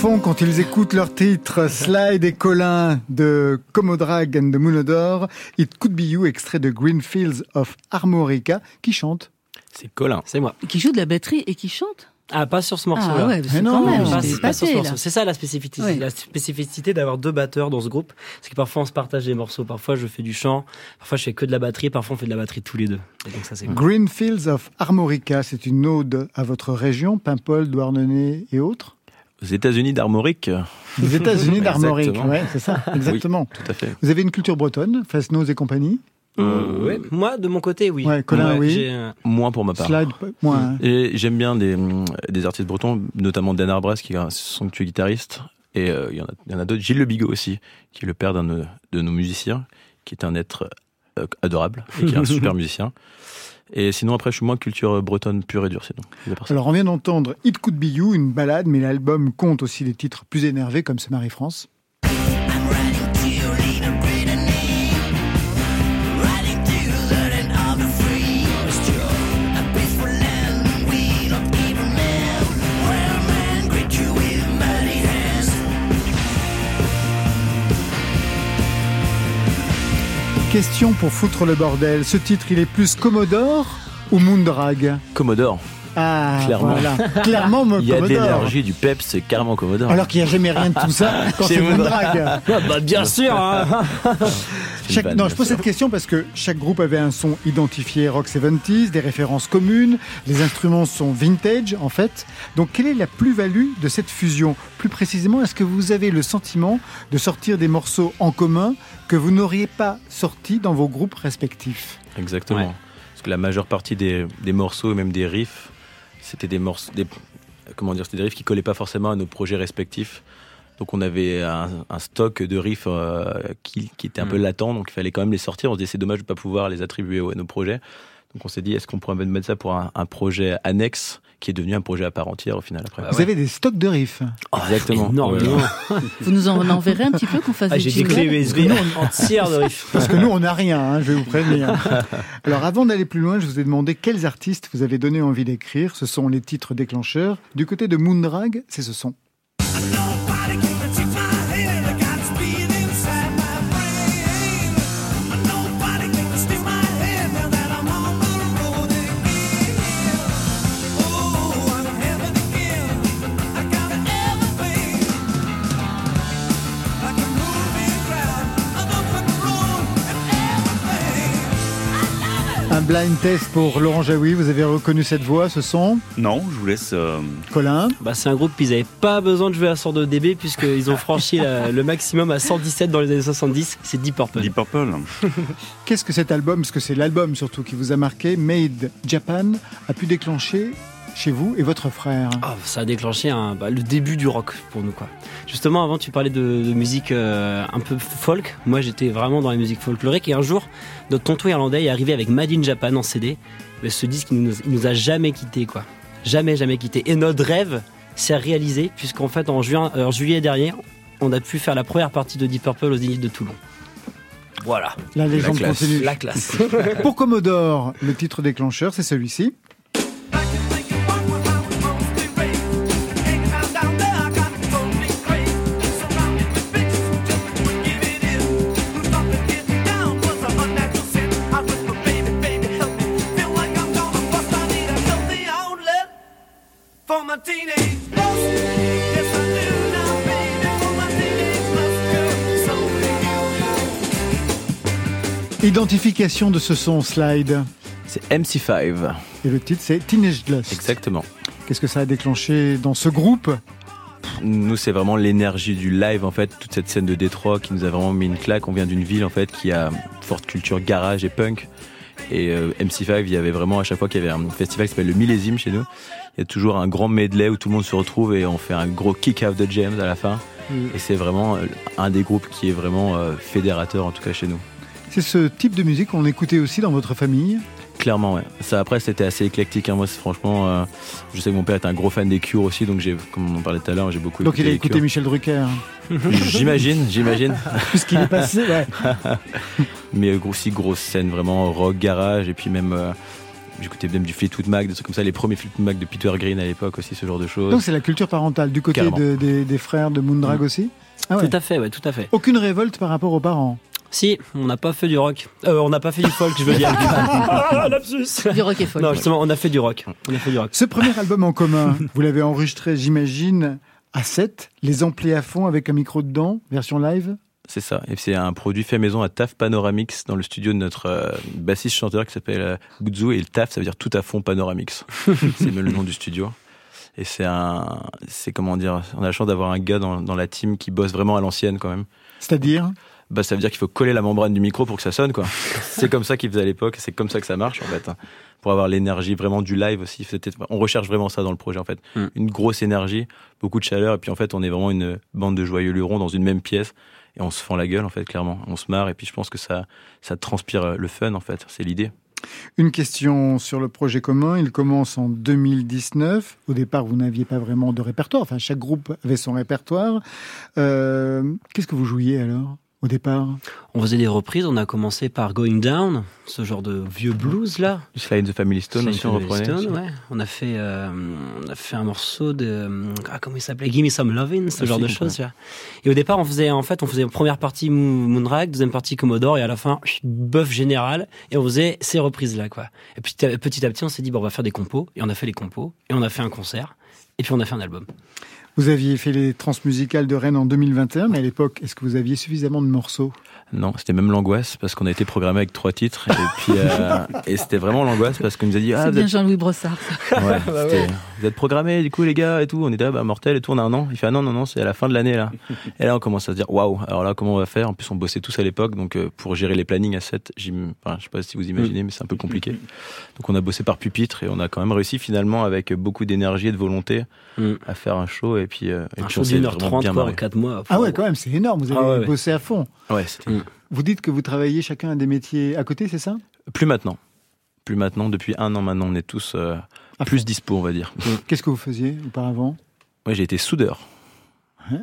fond quand ils écoutent leur titre Slide et Colin de Comodrag and the Moonodore. It Could Be You, extrait de Greenfields of Armorica. Qui chante C'est Colin. C'est moi. Qui joue de la batterie et qui chante? Ah, pas sur ce morceau-là. Ah ouais, c'est non, quand même. c'est Pas- pas sur ce morceau. C'est ça la spécificité, Ouais. la spécificité d'avoir deux batteurs dans ce groupe. C'est que parfois on se partage des morceaux. Parfois je fais du chant, parfois je fais que de la batterie, parfois on fait de la batterie tous les deux. Et donc ça c'est cool. Greenfields of Armorica, c'est une ode à votre région, Paimpol, Douarnenez et autres? Aux États-Unis d'Armorique. Les États-Unis d'Armorique, ouais, c'est ça, exactement. Oui, tout à fait. Vous avez une culture bretonne, Fasnos et compagnie Euh, ouais. Moi de mon côté oui. Ouais, Colin, oui. euh, Moins pour ma part. Slide, moins. hein. Et j'aime bien des, des artistes bretons, notamment Dan Arbras, qui est un somptueux guitariste. Et euh, il y en a, il y en a d'autres. Gilles Le Bigot aussi, qui est le père d'un de, nos musiciens, qui est un être euh, adorable et qui est un super musicien. Et sinon, après, je suis moins culture bretonne pure et dure, sinon. Alors on vient d'entendre It Could Be You, une balade, mais l'album compte aussi des titres plus énervés comme c'est Marie-France. Question pour foutre le bordel. Ce titre, il est plus Commodore ou Moondrag? Commodore, Ah, clairement. voilà. Clairement, Il y a de Commodore. l'énergie, du peps, c'est carrément Commodore. Alors qu'il n'y a jamais rien de tout ça quand c'est Moondrag. Ah, bah bien sûr. hein. Chaque- non, je pose cette question parce que chaque groupe avait un son identifié rock 70s, des références communes, les instruments sont vintage en fait. Donc quelle est la plus-value de cette fusion? Plus précisément, est-ce que vous avez le sentiment de sortir des morceaux en commun que vous n'auriez pas sortis dans vos groupes respectifs? Exactement. Ouais. Parce que la majeure partie des, des morceaux et même des riffs, c'était des morceaux, des, comment dire, c'était des riffs qui collaient pas forcément à nos projets respectifs. Donc on avait un, un stock de riffs euh, qui, qui était un peu Mm. latent, donc il fallait quand même les sortir. On se disait c'est dommage de pas pouvoir les attribuer à nos projets. Donc on s'est dit est-ce qu'on pourrait mettre ça pour un, un projet annexe qui est devenu un projet à part entière au final après. Vous avez des stocks de riffs Exactement. énormément. Vous nous en enverrez un petit peu qu'on fasse Ah, des j'ai des clés USB entières de riffs. Parce que nous, on n'a rien, hein, je vais vous prévenir. Alors, avant d'aller plus loin, je vous ai demandé quels artistes vous avez donné envie d'écrire. Ce sont les titres déclencheurs. Du côté de Moondrag, c'est ce son. Blind test pour Laurent Jaoui. Vous avez reconnu cette voix, ce son Non, je vous laisse. euh, Colin Bah, c'est un groupe ils n'avaient pas besoin de jouer à 102 dB puisqu'ils ont franchi la- le maximum à 117 dans les années 70. C'est Deep Purple. Deep Purple. Qu'est-ce que cet album, parce que c'est l'album surtout qui vous a marqué, Made Japan, a pu déclencher chez vous et votre frère? Ah, ça a déclenché un- bah, le début du rock pour nous. quoi. Justement, avant, tu parlais de, de musique euh, un peu folk. Moi, j'étais vraiment dans la musique folklorique. Et un jour, notre tonton irlandais est arrivé avec Made in Japan en CD. Mais ce disque, il nous, il nous a jamais quitté, quoi. Jamais, jamais quitté. Et notre rêve s'est réalisé, puisqu'en fait, en, juin, euh, en juillet dernier, on a pu faire la première partie de Deep Purple au Zénith de Toulon. Voilà. La légende classe. continue. La classe. Pour Commodore, le titre déclencheur, c'est celui-ci. Identification de ce son slide. C'est MC5. Et le titre, c'est Teenage Lust. Exactement. Qu'est-ce que ça a déclenché dans ce groupe Nous, c'est vraiment l'énergie du live, en fait, toute cette scène de Détroit qui nous a vraiment mis une claque. On vient d'une ville, en fait, qui a forte culture garage et punk. Et euh, MC5, il y avait vraiment, à chaque fois qu'il y avait un festival qui s'appelle le Millésime chez nous, il y a toujours un grand medley où tout le monde se retrouve et on fait un gros kick-out de James à la fin. Mm. Et c'est vraiment euh, un des groupes qui est vraiment euh, fédérateur, en tout cas chez nous. C'est ce type de musique qu'on écoutait aussi dans votre famille? Clairement, ouais. Ça, après, c'était assez éclectique. hein. Moi, franchement, euh, je sais que mon père était un gros fan des Cure aussi, donc j'ai, comme on en parlait tout à l'heure, j'ai beaucoup Donc il a écouté. Michel Drucker. J'imagine, j'imagine. Puisqu'il est passé, ouais. Mais aussi grosse scène, vraiment rock, garage, et puis même, euh, j'écoutais même du Fleetwood Mac, des trucs comme ça, les premiers Fleetwood Mac de Peter Green à l'époque aussi, ce genre de choses. Donc c'est la culture parentale du côté de- des, des frères de Moondrag aussi Ah ouais. Tout à fait, ouais, tout à fait. Aucune révolte par rapport aux parents Si, on n'a pas fait du rock. Euh, on n'a pas fait du folk, je veux dire. Ah, lapsus. Du rock et folk. Non, justement, on a fait du rock. On a fait du rock. Ce premier album en commun, vous l'avez enregistré, j'imagine, à 7, les amplis à fond avec un micro dedans, version live? C'est ça. Et c'est un produit fait maison à TAF Panoramix dans le studio de notre euh, bassiste chanteur qui s'appelle euh. Et le TAF, ça veut dire tout à fond Panoramix. c'est même le nom du studio. Et c'est un, c'est comment dire, on a la chance d'avoir un gars dans, dans la team qui bosse vraiment à l'ancienne quand même. C'est-à-dire? Bah, ça veut dire qu'il faut coller la membrane du micro pour que ça sonne, quoi. c'est comme ça qu'il faisait à l'époque, c'est comme ça que ça marche, en fait. hein. Pour avoir l'énergie vraiment du live aussi. On recherche vraiment ça dans le projet, en fait. Une grosse énergie, beaucoup de chaleur, et puis en fait, on est vraiment une bande de joyeux lurons dans une même pièce, et on se fend la gueule, en fait, clairement. On se marre, et puis je pense que ça, ça transpire euh, le fun, en fait. C'est l'idée. Une question sur le projet commun. Il commence en 2019. Au départ, vous n'aviez pas vraiment de répertoire. Enfin, chaque groupe avait son répertoire. Euh, Qu'est-ce que vous jouiez alors, au départ On faisait des reprises, on a commencé par Going Down, ce genre de vieux blues là. Slide the Family Stone aussi, on reprenait. Stone, aussi. ouais. On a fait, euh, on a fait un morceau de, ah, comment il s'appelait, Give Me Some Lovin', ce Ah, genre si, de choses. Et au départ, on faisait, en fait, on faisait première partie Mo- Moonrag, deuxième partie Commodore, et à la fin, bœuf général, et on faisait ces reprises là, quoi. Et puis petit à petit, on s'est dit, bon, on va faire des compos, et on a fait les compos, et on a fait un concert, et puis on a fait un album. Vous aviez fait les transmusicales de Rennes en 2021, mais à l'époque, est-ce que vous aviez suffisamment de morceaux? Non, c'était même l'angoisse parce qu'on a été programmé avec trois titres et puis euh, et c'était vraiment l'angoisse parce qu'on nous a dit ah C'est bien êtes, Jean-Louis Brossard. ça. ouais, c'était- vous êtes programmés du coup les gars et tout on était là bah mortel et tout on a un an il fait ah non non non c'est à la fin de l'année là et là on commence à se dire waouh alors là comment on va faire? En plus on bossait tous à l'époque donc euh, pour gérer les plannings à 7 enfin, je sais pas si vous imaginez mais c'est un peu compliqué donc on a bossé par pupitre et on a quand même réussi finalement avec beaucoup d'énergie et de volonté à faire un show et puis euh, et Un puis show d'une heure trente, en marré. quatre mois. Ah ouais, quand même, c'est énorme. Vous avez Ah ouais, ouais. bossé à fond. ouais c'était Vous dites que vous travaillez chacun à des métiers à côté, c'est ça? Plus maintenant. Plus maintenant, depuis un an maintenant, on est tous euh, plus dispo, on va dire. Qu'est-ce que vous faisiez auparavant? Moi, j'ai été soudeur.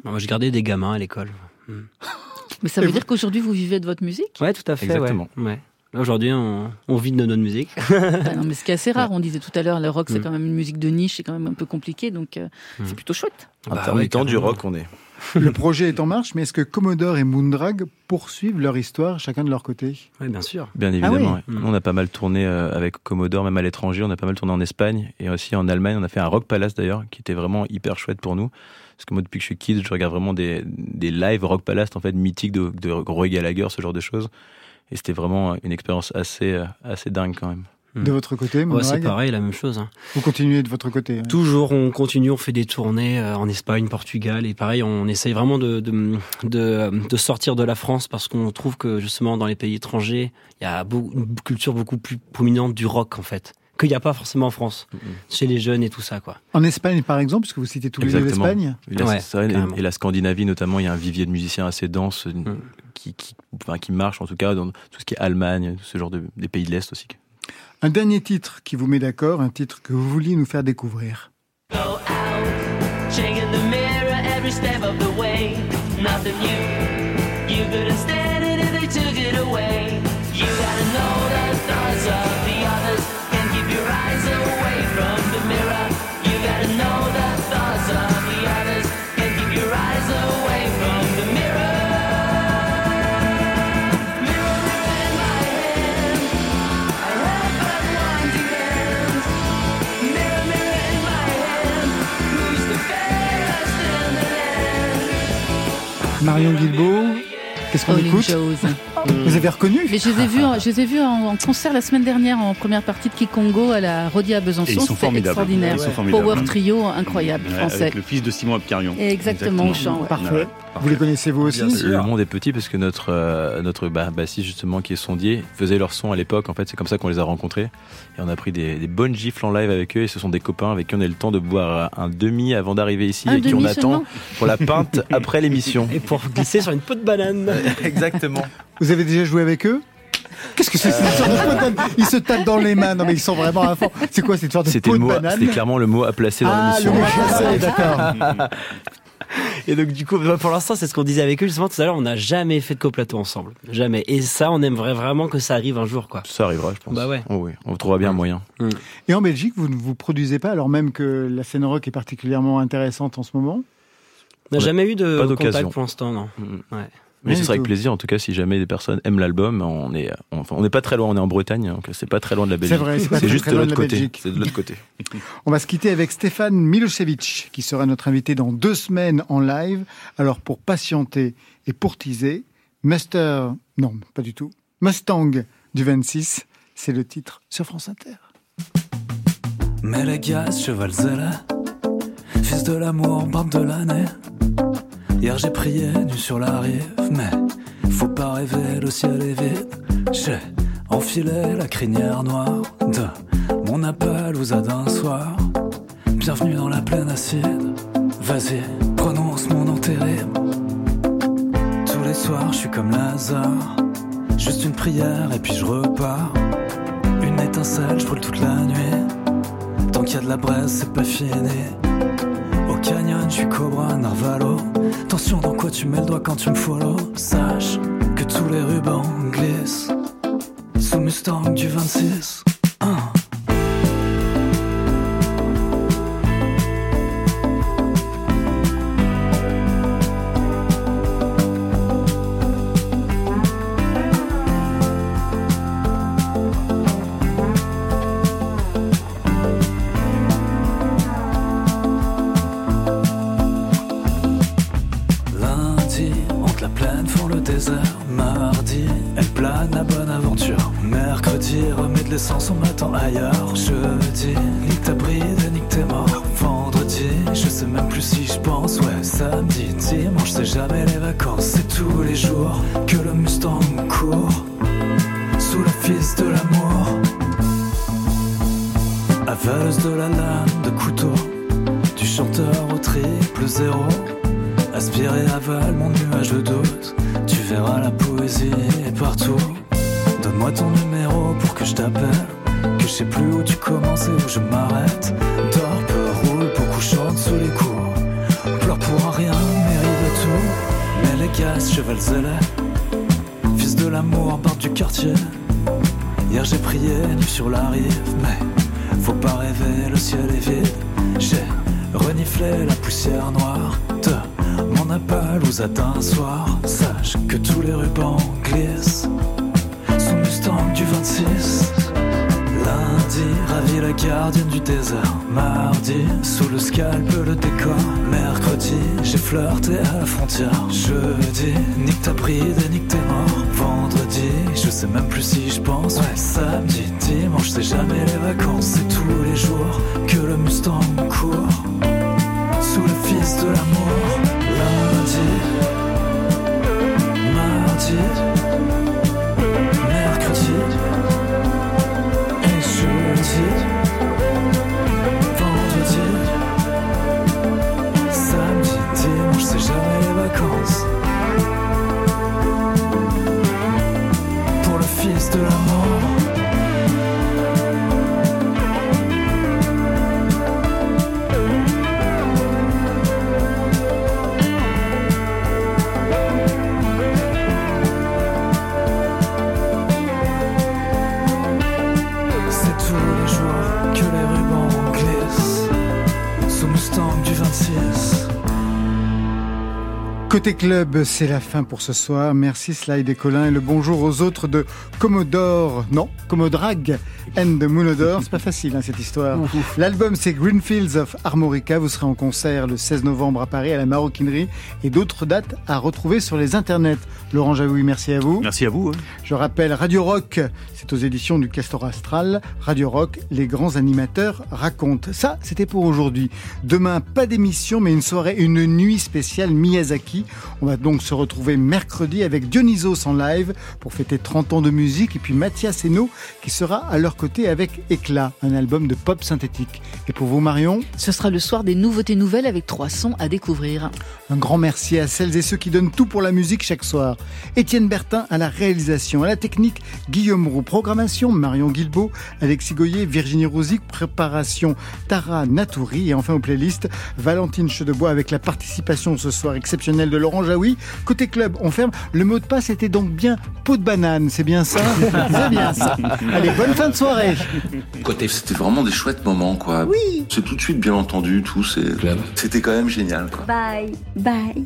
Moi, je gardais des gamins à l'école. Hmm. Mais ça veut dire qu'aujourd'hui, vous vivez de votre musique? Ouais, tout à fait. Exactement. Ouais. Aujourd'hui, on, on vit de notre musique. Ah non, mais ce qui est assez rare, on disait tout à l'heure, le rock c'est Mm. quand même une musique de niche, c'est quand même un peu compliqué, donc euh, c'est plutôt chouette. En Bah termes ouais, du temps, du rock, on est. Le projet est en marche, mais est-ce que Commodore et Moondrag poursuivent leur histoire chacun de leur côté? Oui, bien sûr. Bien Ah évidemment. oui. ouais. Nous, on a pas mal tourné euh, avec Commodore, même à l'étranger. On a pas mal tourné en Espagne et aussi en Allemagne. On a fait un Rock Palace d'ailleurs, qui était vraiment hyper chouette pour nous. Parce que moi, depuis que je suis kid, je regarde vraiment des, des lives Rock Palace, en fait, mythiques de, de Roy Gallagher, ce genre de choses. Et c'était vraiment une expérience assez, euh, assez dingue quand même. De votre côté, Ouais, c'est pareil, la même chose. hein. Vous continuez de votre côté hein Toujours, on continue, on fait des tournées euh, en Espagne, Portugal, et pareil, on essaye vraiment de, de, de, de sortir de la France parce qu'on trouve que justement dans les pays étrangers, il y a une culture beaucoup plus prominente du rock en fait, qu'il n'y a pas forcément en France, chez les jeunes et tout ça quoi. En Espagne, par exemple, puisque vous citez tous les l'Espagne Et la, Ouais, et- et la Scandinavie notamment, il y a un vivier de musiciens assez dense Mm. qui, qui, enfin, qui marche en tout cas dans tout ce qui est Allemagne, ce genre de des pays de l'Est aussi. Un dernier titre qui vous met d'accord, un titre que vous vouliez nous faire découvrir. Checking the mirror every step of the way. Nothing new. You couldn't stand it if they took it away. You gotta know Marion Guilbault, qu'est-ce qu'on écoute. Vous avez reconnu Mais je les ai vus, en- je les ai vus en, en concert la semaine dernière en première partie de Kikongo à la Rodia à Et Besançon. ils sont formidables. extraordinaire. Ils sont formidables. Power trio incroyable Ouais, français. Avec le fils de Simon Abkarion. Exactement, au chant. ouais. Parfait. Vous les connaissez vous aussi Le monde est petit parce que notre euh, notre bah, bassiste justement qui est sondier faisait leur son à l'époque. En fait, c'est comme ça qu'on les a rencontrés et on a pris des, des bonnes gifles en live avec eux. Et ce sont des copains avec qui on a eu le temps de boire un demi avant d'arriver ici Un et qui on attend pour la pinte après l'émission. Et pour glisser sur une peau de banane. Exactement. Vous avez déjà joué avec eux? Qu'est-ce que c'est banane? Ils se tapent dans les mains. Non, mais ils sont vraiment à fond. C'est quoi cette sorte de peau de banane? c'était clairement le mot à placer dans Ah, l'émission. placer, d'accord. Et donc du coup, bah, pour l'instant, c'est ce qu'on disait avec eux justement tout à l'heure. On n'a jamais fait de coplateau ensemble, jamais. Et ça, on aimerait vraiment que ça arrive un jour, quoi. Ça arrivera, je pense. Bah ouais. Oh oui, on trouvera bien un moyen. Et en Belgique, vous ne vous produisez pas, alors même que la scène rock est particulièrement intéressante en ce moment? On n'a jamais eu de Pas contact pour l'instant, non. Ouais. Mais ce sera avec plaisir, en tout cas, si jamais des personnes aiment l'album. On est, on on n'est pas très loin, on est en Bretagne, donc c'est pas très loin de la Belgique. C'est vrai, c'est pas très, juste très de loin de l'autre la côté. C'est de l'autre côté. On va se quitter avec Stéphane Milosevic, qui sera notre invité dans deux semaines en live. Alors, pour patienter et pour teaser, Master, non, pas du tout, Mustang du 26, c'est le titre sur France Inter. Mais les gars, cheval fils de l'amour, bande de l'année. Hier j'ai prié nu sur la rive, mais faut pas rêver, le ciel est vide. J'ai enfilé la crinière noire de mon appel aux d'un soir. Bienvenue dans la plaine acide. Vas-y, prononce mon nom terrible. Tous les soirs, je suis comme Lazare. Juste une prière et puis je repars. Une étincelle, je brûle toute la nuit. Tant qu'il y a de la braise, c'est pas fini. Canyon, je suis Cobra Narvalo. Attention dans quoi tu mets le doigt quand tu me follow. Sache que tous les rubans glissent. Sous Mustang du 26. Hein. La plaine font le désert. Mardi, elle plane la bonne aventure. Mercredi, remets de l'essence, on m'attend ailleurs. Jeudi, nique ta bride et nique tes morts. Vendredi, je sais même plus si je pense. Ouais, samedi, dimanche, c'est jamais les vacances. C'est tous les jours que le Mustang court. Sous fils de l'amour. Avaleuse de la lame de couteau. Du chanteur au triple zéro. Aspire et avale mon nuage de doute. Tu verras la poésie partout. Donne-moi ton numéro pour que je t'appelle. Que je sais plus où tu commences et où je m'arrête. Dors roule beaucoup, chante sous les coups. Pleure pour un rien, mérite de tout. Mais les gaz, cheval zélé. Fils de l'amour, barbe du quartier. Hier j'ai prié, nu sur la rive. Mais faut pas rêver, le ciel est vide. J'ai reniflé la poussière noire mon appel aux d'un soir. Sache que tous les rubans glissent sous Mustang du 26. Lundi, ravi la gardienne du désert. Mardi, sous le scalp le décor. Mercredi, j'ai flirté à la frontière. Jeudi, nique ta bride et nique tes morts. Vendredi, je sais même plus si je pense. Ouais, samedi, dimanche, c'est jamais les vacances. C'est tous les jours que le Mustang court. Sous le fils de l'amour. Mardi, Côté club, c'est la fin pour ce soir. Merci Slide et Colin. Et le bonjour aux autres de Commodore, non, Commodrag and the Moonodore. C'est pas facile hein, cette histoire. L'album c'est Greenfields of Armorica. Vous serez en concert le 16 novembre à Paris à la Maroquinerie et d'autres dates à retrouver sur les internets. Laurent Jaoui, merci à vous. Merci à vous. hein. Je rappelle Radio Rock, c'est aux éditions du Castor Astral. Radio Rock, les grands animateurs racontent. Ça, c'était pour aujourd'hui. Demain, pas d'émission, mais une soirée, une nuit spéciale Miyazaki On va donc se retrouver mercredi avec Dionysos en live pour fêter 30 ans de musique et puis Mathias Hainaut qui sera à leur côté avec Éclat, un album de pop synthétique. Et pour vous Marion Ce sera le soir des nouveautés nouvelles avec trois sons à découvrir. Un grand merci à celles et ceux qui donnent tout pour la musique chaque soir. Étienne Bertin à la réalisation, à la technique, Guillaume Roux, programmation, Marion Guilbeault, Alexis Goyer, Virginie Rosic, préparation, Tara Natouri et enfin aux playlists, Valentine Chedebois avec la participation ce soir exceptionnelle de Laurent Jaoui. Côté club, on ferme. Le mot de passe était donc bien peau de banane, c'est bien ça? C'est bien ça. Allez, bonne fin de soirée. Côté, c'était vraiment des chouettes moments, quoi. Oui. C'est tout de suite bien entendu, tout. c'est- C'était quand même génial, quoi. Bye. Bye.